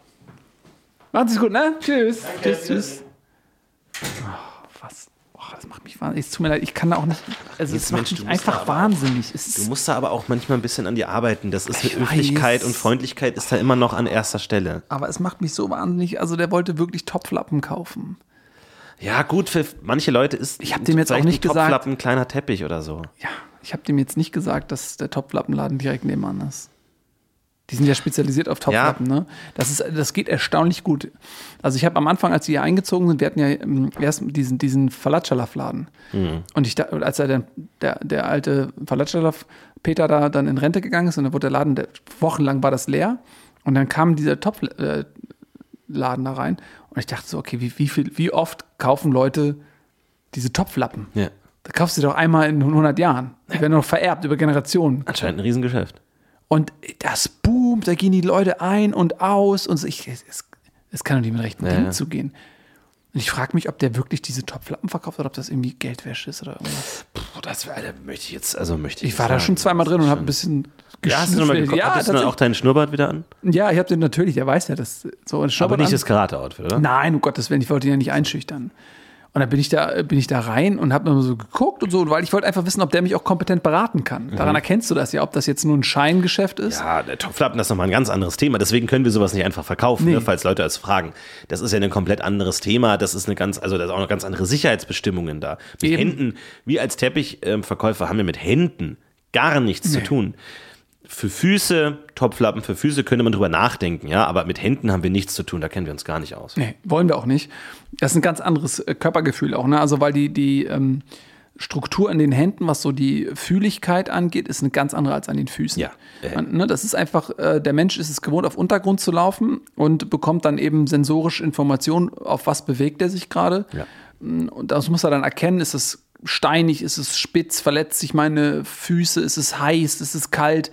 S4: Es gut, ne? Tschüss.
S3: Danke,
S4: tschüss, tschüss. Oh, was? Oh, das macht mich wahnsinnig. Es tut mir leid, ich kann da auch nicht. Also, es macht
S3: Mensch,
S4: mich einfach
S3: auch-
S4: wahnsinnig. Es ist,
S3: Du musst da aber auch manchmal ein bisschen an dir arbeiten. Das ist mit Höflichkeit
S4: weiß.
S3: und Freundlichkeit ist da immer noch an erster Stelle.
S4: aber es macht mich so wahnsinnig. Also, der wollte wirklich Topflappen kaufen.
S3: Ja, gut, für manche Leute ist
S4: Ich hab dem jetzt auch nicht
S3: ein
S4: gesagt-
S3: Topflappen ein kleiner Teppich oder so.
S4: Ja, ich habe dem jetzt nicht gesagt, dass der Topflappenladen direkt nebenan ist. Die sind ja spezialisiert auf Topflappen, ne? Das, ist, das geht erstaunlich gut. Also ich habe am Anfang, als wir hier eingezogen sind, wir hatten ja ähm, erst diesen, diesen Falacalaf-Laden. Und ich da, als er dann, der, der alte Falacalaf Peter da dann in Rente gegangen ist und dann wurde der Laden, der, wochenlang war das leer. Und dann kam dieser Topfladen da rein und ich dachte so, okay, wie, wie, viel, wie oft kaufen Leute diese Topflappen?
S3: Ja.
S4: Da kaufst du doch einmal in 100 Jahren. Die werden noch vererbt über Generationen.
S3: Anscheinend ein Riesengeschäft.
S4: Und das boomt, da gehen die Leute ein und aus und so. Ich, es, es, kann doch nicht mit rechten
S3: Ja,
S4: Dingen
S3: ja.
S4: zugehen. Und ich frage mich, ob der wirklich diese Topflappen verkauft oder ob das irgendwie Geldwäsche ist oder irgendwas.
S3: Puh, das Alter, möchte ich jetzt, also möchte ich
S4: Ich war da
S3: sagen,
S4: schon zweimal drin und habe ein bisschen
S3: Ja, hast du nochmal geguckt?
S4: Ja,
S3: Hattest du dann auch deinen Schnurrbart wieder an?
S4: ja, ich habe den natürlich, der weiß ja, das so ein
S3: Aber
S4: Schnurrbart
S3: nicht
S4: an.
S3: das Karate-Outfit, oder?
S4: Nein, um Gottes Willen, ich wollte ihn ja nicht einschüchtern. Und dann bin ich da, bin ich da rein und habe mir so geguckt und so, weil ich wollte einfach wissen, ob der mich auch kompetent beraten kann. Daran erkennst du das ja, ob das jetzt nur ein Scheingeschäft ist.
S3: Mhm. Ja, der Topflappen, das ist nochmal ein ganz anderes Thema. Deswegen können wir sowas nicht einfach verkaufen,
S4: Nee.
S3: ne, falls Leute es fragen. Das ist ja ein komplett anderes Thema. Das ist eine ganz, also da sind auch noch ganz andere Sicherheitsbestimmungen da. Mit
S4: Eben.
S3: Händen, wir als Teppichverkäufer haben wir mit Händen gar nichts zu tun. Für Füße, Topflappen für Füße könnte man drüber nachdenken, ja, aber mit Händen haben wir nichts zu tun, da kennen wir uns gar nicht aus.
S4: Nee, wollen wir auch nicht. Das ist ein ganz anderes äh, Körpergefühl auch, ne? Also weil die, die ähm, Struktur in den Händen, was so die Fühligkeit angeht, ist eine ganz andere als an den Füßen.
S3: Ja. Äh.
S4: Man, ne, das ist einfach, äh, der Mensch ist es gewohnt, auf Untergrund zu laufen und bekommt dann eben sensorisch Informationen, auf was bewegt er sich gerade.
S3: Ja.
S4: Und das muss er dann erkennen, ist es steinig, ist es spitz, verletzt sich meine Füße, ist es heiß, ist es kalt.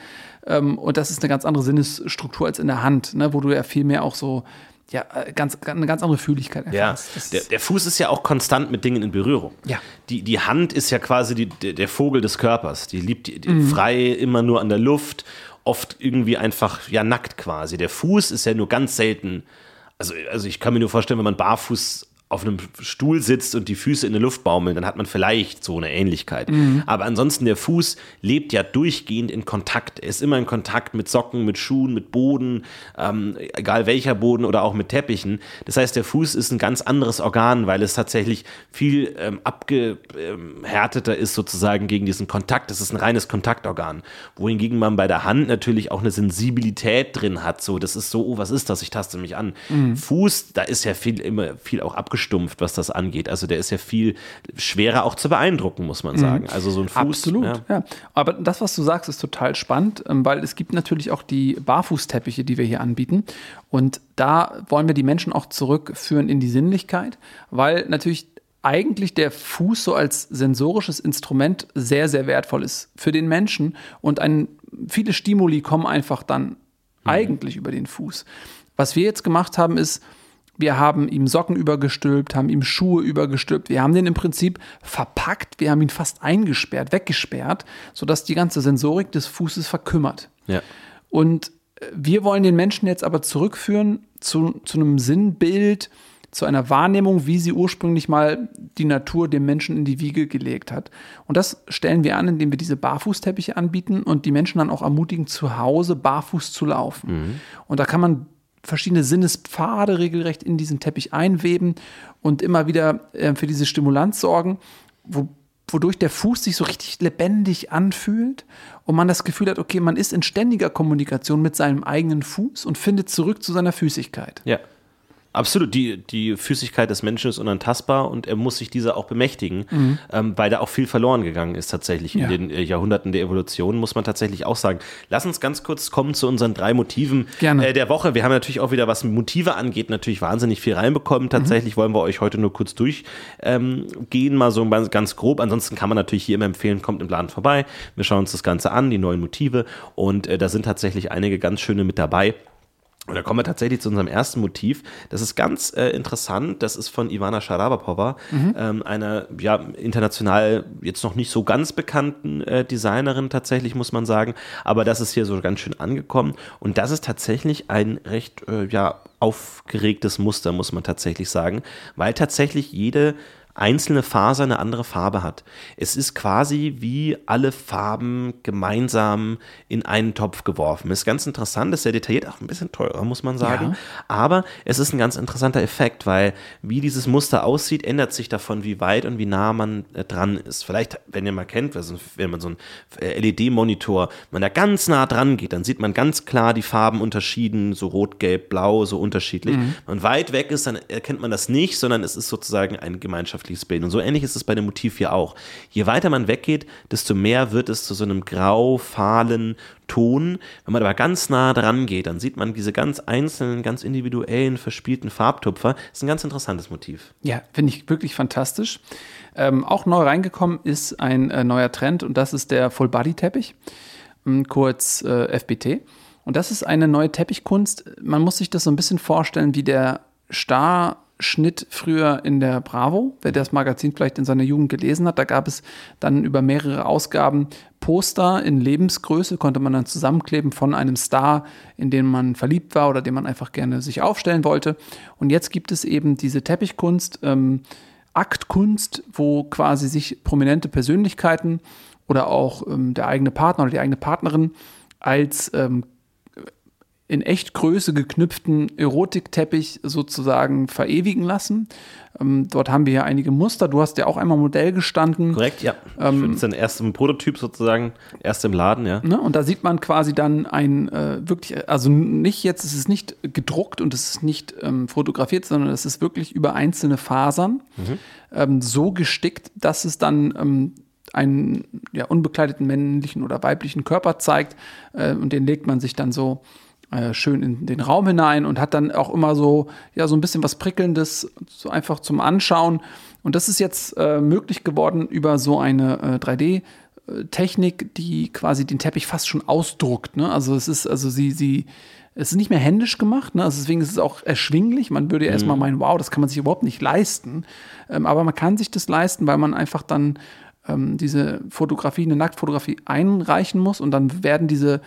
S4: Ähm, und das ist eine ganz andere Sinnesstruktur als in der Hand, ne, wo du ja viel mehr auch so, ja, äh, ganz, eine ganz andere Fühligkeit
S3: Ja,
S4: erfährst. Das
S3: der, der Fuß ist ja auch konstant mit Dingen in Berührung.
S4: Ja.
S3: Die, die Hand ist ja quasi die, der, der Vogel des Körpers. Die liebt die, die
S4: Mhm.
S3: frei, immer nur an der Luft, oft irgendwie einfach, ja, nackt quasi. Der Fuß ist ja nur ganz selten. Also, also ich kann mir nur vorstellen, wenn man barfuß auf einem Stuhl sitzt und die Füße in der Luft baumeln, dann hat man vielleicht so eine Ähnlichkeit.
S4: Mhm.
S3: Aber ansonsten, der Fuß lebt ja durchgehend in Kontakt. Er ist immer in Kontakt mit Socken, mit Schuhen, mit Boden, ähm, egal welcher Boden oder auch mit Teppichen. Das heißt, der Fuß ist ein ganz anderes Organ, weil es tatsächlich viel ähm, abgehärteter ist sozusagen gegen diesen Kontakt. Es ist ein reines Kontaktorgan. Wohingegen man bei der Hand natürlich auch eine Sensibilität drin hat. So, das ist so, oh, was ist das? Ich taste mich an. Fuß, da ist ja viel, immer viel auch abgestumpft, was das angeht. Also der ist ja viel schwerer auch zu beeindrucken, muss man sagen. Also so ein Fuß.
S4: Absolut,
S3: Ja.
S4: ja. Aber das, was du sagst, ist total spannend, ähm, weil es gibt natürlich auch die Barfußteppiche, die wir hier anbieten. Und da wollen wir die Menschen auch zurückführen in die Sinnlichkeit, weil natürlich eigentlich der Fuß so als sensorisches Instrument sehr, sehr wertvoll ist für den Menschen. Und ein, viele Stimuli kommen einfach dann eigentlich über den Fuß. Was wir jetzt gemacht haben, ist, wir haben ihm Socken übergestülpt, haben ihm Schuhe übergestülpt. Wir haben den im Prinzip verpackt, wir haben ihn fast eingesperrt, weggesperrt, sodass die ganze Sensorik des Fußes verkümmert.
S3: Ja.
S4: Und äh, wir wollen den Menschen jetzt aber zurückführen zu, zu einem Sinnbild, zu einer Wahrnehmung, wie sie ursprünglich mal die Natur dem Menschen in die Wiege gelegt hat. Und das stellen wir an, indem wir diese Barfußteppiche anbieten und die Menschen dann auch ermutigen, zu Hause barfuß zu laufen. Und da kann man verschiedene Sinnespfade regelrecht in diesen Teppich einweben und immer wieder äh, für diese Stimulanz sorgen, wo, wodurch der Fuß sich so richtig lebendig anfühlt und man das Gefühl hat, okay, man ist in ständiger Kommunikation mit seinem eigenen Fuß und findet zurück zu seiner Füßigkeit.
S3: Ja. Absolut, die, die Physigkeit des Menschen ist unantastbar und er muss sich dieser auch bemächtigen,
S4: Mhm.
S3: ähm, weil da auch viel verloren gegangen ist tatsächlich
S4: Ja.
S3: in den äh, Jahrhunderten der Evolution, muss man tatsächlich auch sagen. Lass uns ganz kurz kommen zu unseren drei Motiven. Äh, der Woche. Wir haben natürlich auch wieder, was Motive angeht, natürlich wahnsinnig viel reinbekommen. Tatsächlich wollen wir euch heute nur kurz durchgehen, ähm, mal so ganz, ganz grob. Ansonsten kann man natürlich hier immer empfehlen, kommt im Laden vorbei. Wir schauen uns das Ganze an, die neuen Motive und äh, da sind tatsächlich einige ganz schöne mit dabei. Und da kommen wir tatsächlich zu unserem ersten Motiv. Das ist ganz äh, interessant. Das ist von Ivana Sharapova, ähm, einer ja, international jetzt noch nicht so ganz bekannten äh, Designerin tatsächlich, muss man sagen. Aber das ist hier so ganz schön angekommen. Und das ist tatsächlich ein recht äh, ja, aufgeregtes Muster, muss man tatsächlich sagen, weil tatsächlich jede einzelne Faser eine andere Farbe hat. Es ist quasi wie alle Farben gemeinsam in einen Topf geworfen. Ist ganz interessant, ist sehr detailliert, auch ein bisschen teurer, muss man sagen.
S4: Ja.
S3: Aber es ist ein ganz interessanter Effekt, weil wie dieses Muster aussieht, ändert sich davon, wie weit und wie nah man äh, dran ist. Vielleicht, wenn ihr mal kennt, wenn man so ein äh, LED-Monitor, man da ganz nah dran geht, dann sieht man ganz klar die Farben unterschieden, so rot, gelb, blau, so unterschiedlich. Wenn man weit weg ist, dann erkennt man das nicht, sondern es ist sozusagen ein gemeinschaftliches Bild. Und so ähnlich ist es bei dem Motiv hier auch. Je weiter man weggeht, desto mehr wird es zu so einem grau-fahlen Ton. Wenn man aber ganz nah dran geht, dann sieht man diese ganz einzelnen, ganz individuellen, verspielten Farbtupfer. Das ist ein ganz interessantes Motiv.
S4: Ja, finde ich wirklich fantastisch. Ähm, auch neu reingekommen ist ein äh, neuer Trend und das ist der Full-Body-Teppich, ähm, kurz äh, FBT. Und das ist eine neue Teppichkunst. Man muss sich das so ein bisschen vorstellen wie der Starschnitt früher in der Bravo. Wer das Magazin vielleicht in seiner Jugend gelesen hat, da gab es dann über mehrere Ausgaben Poster in Lebensgröße, konnte man dann zusammenkleben von einem Star, in den man verliebt war oder den man einfach gerne sich aufstellen wollte. Und jetzt gibt es eben diese Teppichkunst, ähm, Aktkunst, wo quasi sich prominente Persönlichkeiten oder auch ähm, der eigene Partner oder die eigene Partnerin als ähm, in Echtgröße geknüpften Erotikteppich sozusagen verewigen lassen. Ähm, dort haben wir ja einige Muster. Du hast ja auch einmal Modell gestanden.
S3: Korrekt, ja.
S4: Ähm,
S3: ich dann erst im Prototyp sozusagen, erst im Laden, ja.
S4: Ne? Und da sieht man quasi dann ein äh, wirklich, also nicht jetzt, es ist nicht gedruckt und es ist nicht ähm, fotografiert, sondern es ist wirklich über einzelne Fasern ähm, so gestickt, dass es dann ähm, einen ja, unbekleideten männlichen oder weiblichen Körper zeigt äh, und den legt man sich dann so äh, schön in den Raum hinein und hat dann auch immer so, ja, so ein bisschen was Prickelndes, so einfach zum Anschauen. Und das ist jetzt äh, möglich geworden über so eine äh, 3D- Technik, die quasi den Teppich fast schon ausdruckt. Ne? Also es ist, also sie, sie, es ist nicht mehr händisch gemacht, ne? also deswegen ist es auch erschwinglich. Man würde ja erstmal meinen, wow, das kann man sich überhaupt nicht leisten. Ähm, aber man kann sich das leisten, weil man einfach dann ähm, diese Fotografie, eine Nacktfotografie einreichen muss und dann werden diese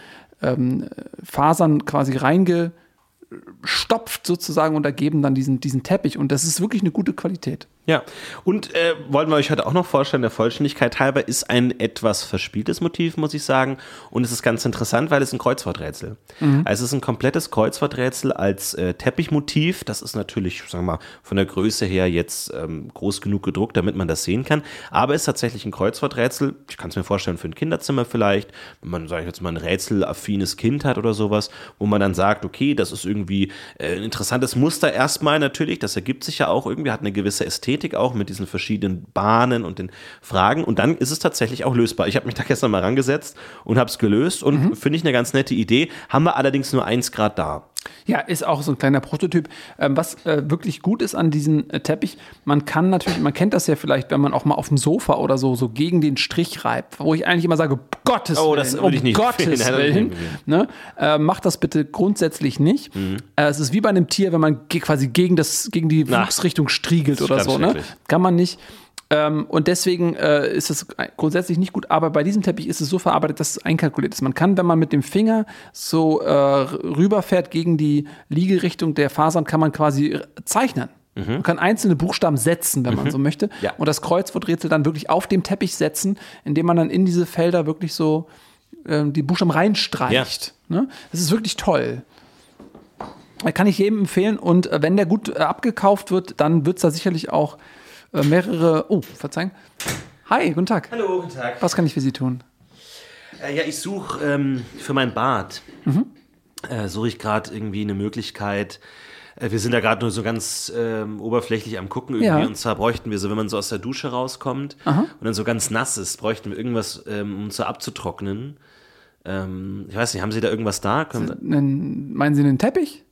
S4: ähm, Fasern quasi reingestopft sozusagen und ergeben dann diesen, diesen Teppich. Und das ist wirklich eine gute Qualität.
S3: Ja, und äh, wollten wir euch heute auch noch vorstellen, der Vollständigkeit halber ist ein etwas verspieltes Motiv, muss ich sagen. Und es ist ganz interessant, weil es ein Kreuzworträtsel. Also es ist ein komplettes Kreuzworträtsel als äh, Teppichmotiv. Das ist natürlich, sagen wir mal, von der Größe her jetzt ähm, groß genug gedruckt, damit man das sehen kann. Aber es ist tatsächlich ein Kreuzworträtsel. Ich kann es mir vorstellen, für ein Kinderzimmer vielleicht, wenn man, sage ich jetzt mal, ein rätselaffines Kind hat oder sowas, wo man dann sagt, okay, das ist irgendwie äh, ein interessantes Muster erstmal natürlich. Das ergibt sich ja auch irgendwie, hat eine gewisse Ästhetik auch mit diesen verschiedenen Bahnen und den Fragen. Und dann ist es tatsächlich auch lösbar. Ich habe mich da gestern mal rangesetzt und habe es gelöst und finde ich eine ganz nette Idee. Haben wir allerdings nur eins Grad da.
S4: Ja, ist auch so ein kleiner Prototyp. Ähm, was äh, wirklich gut ist an diesem äh, Teppich, man kann natürlich, man kennt das ja vielleicht, wenn man auch mal auf dem Sofa oder so, so gegen den Strich reibt, wo ich eigentlich immer sage, Gottes
S3: Oh,
S4: Willen,
S3: das würde ich nicht
S4: um Gottes Willen. Ne? Äh, macht das bitte grundsätzlich nicht.
S3: Mhm.
S4: Äh, es ist wie bei einem Tier, wenn man ge quasi gegen, das, gegen die Wuchsrichtung striegelt oder so. Ne? Kann man nicht. Ähm, und deswegen äh, ist es grundsätzlich nicht gut, aber bei diesem Teppich ist es so verarbeitet, dass es einkalkuliert ist. Man kann, wenn man mit dem Finger so äh, rüberfährt gegen die Liegerichtung der Fasern, kann man quasi zeichnen. Man kann einzelne Buchstaben setzen, wenn man so möchte.
S3: Mhm. Ja.
S4: Und das Kreuzworträtsel dann wirklich auf dem Teppich setzen, indem man dann in diese Felder wirklich so ähm, die Buchstaben reinstreicht. Ne? Das ist wirklich toll. Kann ich jedem empfehlen. Und äh, wenn der gut äh, abgekauft wird, dann wird es da sicherlich auch äh, mehrere. Oh, verzeihen. Hi, guten Tag.
S3: Hallo, guten Tag.
S4: Was kann ich für Sie tun?
S3: Äh, ja, ich suche ähm, für mein Bad, äh, suche ich gerade irgendwie eine Möglichkeit, Äh, Wir sind da gerade nur so ganz ähm, oberflächlich am gucken irgendwie.
S4: Ja.
S3: Und zwar bräuchten wir so, wenn man so aus der Dusche rauskommt und dann so ganz nass ist, bräuchten wir irgendwas, ähm, um uns so abzutrocknen. Ähm, ich weiß nicht, haben Sie da irgendwas da? Können,
S4: Einen, meinen Sie einen Teppich?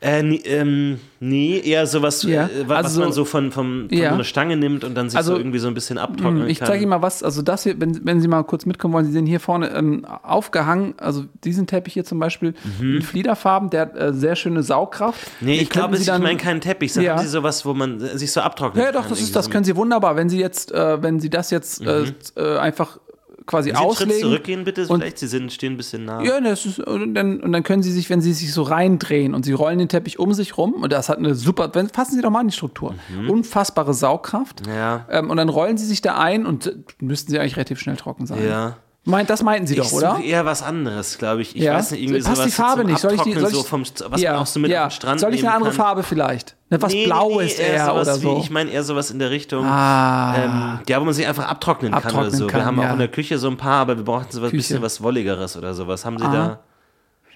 S3: Äh, nee, ähm, nee, eher sowas,
S4: Ja,
S3: äh, wa- was
S4: also
S3: man
S4: so-
S3: von, von, von
S4: Ja.
S3: so einer Stange nimmt und dann sich
S4: Also,
S3: so irgendwie so ein bisschen abtrocknen
S4: Ich
S3: kann.
S4: zeige Ihnen mal was, also das hier, wenn, wenn Sie mal kurz mitkommen wollen, Sie sehen hier vorne ähm, aufgehangen, also diesen Teppich hier zum Beispiel in Fliederfarben, der hat äh, sehr schöne Saugkraft.
S3: Mhm. Nee, ich glaube,
S4: Sie
S3: ich
S4: dann-
S3: meine keinen Teppich. Da
S4: Ja.
S3: haben Sie sowas, wo man sich so abtrocknen
S4: Ja,
S3: kann.
S4: doch, das, ist, das können Sie wunderbar. Wenn Sie jetzt, äh, wenn Sie das jetzt äh, äh, einfach quasi
S3: Sie
S4: auslegen.
S3: zurückgehen, bitte?
S4: und-
S3: Vielleicht, Sie sind, stehen ein bisschen nah.
S4: Ja, das ist, und, dann, und dann können Sie sich, wenn Sie sich so reindrehen und Sie rollen den Teppich um sich rum, und das hat eine super, wenn, fassen Sie doch mal an die Struktur. Unfassbare Saugkraft.
S3: Mhm. Ja.
S4: Ähm, und dann rollen Sie sich da ein und müssten Sie eigentlich relativ schnell trocken sein.
S3: Ja.
S4: Meint, das meinten Sie
S3: Ich
S4: doch, oder?
S3: eher was anderes, glaube ich. Ich
S4: Ja.
S3: weiß nicht, irgendwie
S4: Passt
S3: sowas
S4: die Farbe nicht? Soll ich die,
S3: Abtrocknen,
S4: soll ich,
S3: so vom, was man auch so mit
S4: ja.
S3: den Strand
S4: Soll ich eine andere
S3: kann.
S4: Farbe vielleicht? Etwas
S3: Nee, nee,
S4: Blaues
S3: nee,
S4: eher
S3: sowas
S4: oder so.
S3: Wie, ich meine eher sowas in der Richtung,
S4: Ah.
S3: ähm, ja, wo man sich einfach abtrocknen, kann oder
S4: Abtrocknen
S3: so.
S4: kann,
S3: wir haben
S4: ja.
S3: auch in der Küche so ein paar, aber wir brauchen so was
S4: Küche.
S3: bisschen was Wolligeres oder sowas. Haben Sie
S4: Ah.
S3: da?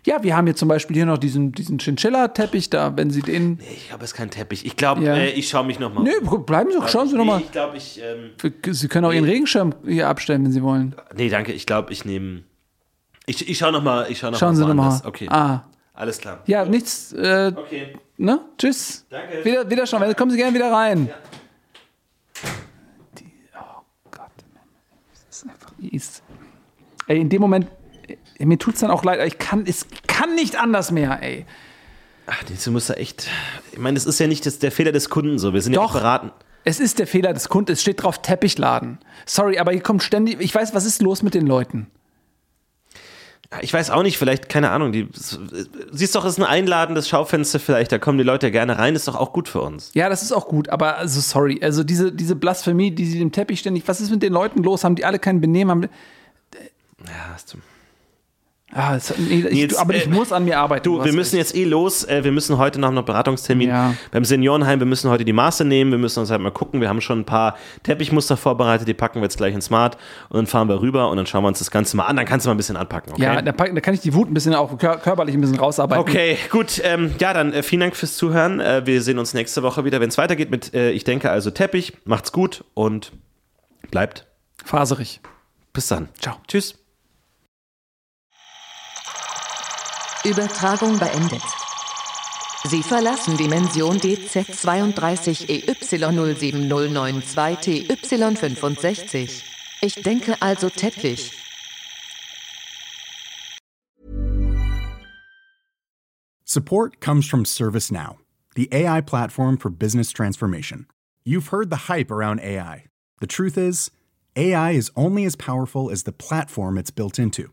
S4: Ja, wir haben hier zum Beispiel hier noch diesen, diesen Chinchilla-Teppich da, wenn Sie den.
S3: Nee, ich glaube, es ist kein Teppich. Ich glaube,
S4: Ja.
S3: äh, ich schaue mich nochmal.
S4: Nö, bleiben Sie, schauen Sie doch mal.
S3: Ich glaube, ich. Ähm,
S4: Sie können auch Ihren Regenschirm hier abstellen, wenn Sie wollen.
S3: nee, danke. Ich glaube, ich nehme. Ich, ich schaue nochmal. Ich schau noch
S4: Schauen
S3: mal
S4: Sie doch mal.
S3: woanders. Okay.
S4: Ah.
S3: Alles klar.
S4: Ja, nichts. Äh,
S3: Okay.
S4: ne? Tschüss.
S3: Danke.
S4: Wieder, wieder schauen. Kommen Sie gerne wieder rein. Die, oh Gott. Das ist einfach. die Ist, ey, in dem Moment. Mir tut's dann auch leid. Ich kann, es kann nicht anders mehr, ey.
S3: Ach, du musst da echt. Ich meine, das ist ja nicht das, der Fehler des Kunden so. Wir sind ja
S4: Doch.
S3: auch beraten.
S4: Es ist der Fehler des Kunden. Es steht drauf Teppichladen. Sorry, aber hier kommt ständig. Ich weiß, was ist los mit den Leuten?
S3: Ich weiß auch nicht, vielleicht, keine Ahnung, die, siehst doch, es ist ein einladendes Schaufenster vielleicht, da kommen die Leute gerne rein, ist doch auch gut für uns.
S4: Ja, das ist auch gut, aber also sorry, also diese, diese Blasphemie, die sie dem Teppich ständig, was ist mit den Leuten los? Haben die alle kein Benehmen? Haben,
S3: Ja, hast du.
S4: Ah, das, nee, ich,
S3: Nils,
S4: aber ich
S3: äh,
S4: muss an mir arbeiten.
S3: Du, wir müssen
S4: recht.
S3: jetzt eh los. Äh, Wir müssen heute noch einen Beratungstermin
S4: Ja.
S3: beim Seniorenheim. Wir müssen heute die Maße nehmen. Wir müssen uns halt mal gucken. Wir haben schon ein paar Teppichmuster vorbereitet. Die packen wir jetzt gleich in Smart und dann fahren wir rüber und dann schauen wir uns das Ganze mal an. Dann kannst du mal ein bisschen anpacken. Okay?
S4: Ja, da, da kann ich die Wut ein bisschen auch kör körperlich ein bisschen rausarbeiten.
S3: Okay, gut. Ähm, ja, dann äh, vielen Dank fürs Zuhören. Äh, wir sehen uns nächste Woche wieder, wenn es weitergeht mit, äh, ich denke also Teppich. Macht's gut und bleibt.
S4: Faserig.
S3: Bis dann.
S4: Ciao.
S3: Tschüss.
S2: Übertragung beendet. Sie verlassen Dimension E DZ32EY07092TY65. Ich denke also Teppich.
S5: Support comes from ServiceNow, the AI platform for business transformation. You've heard the hype around AI. The truth is, AI is only as powerful as the platform it's built into.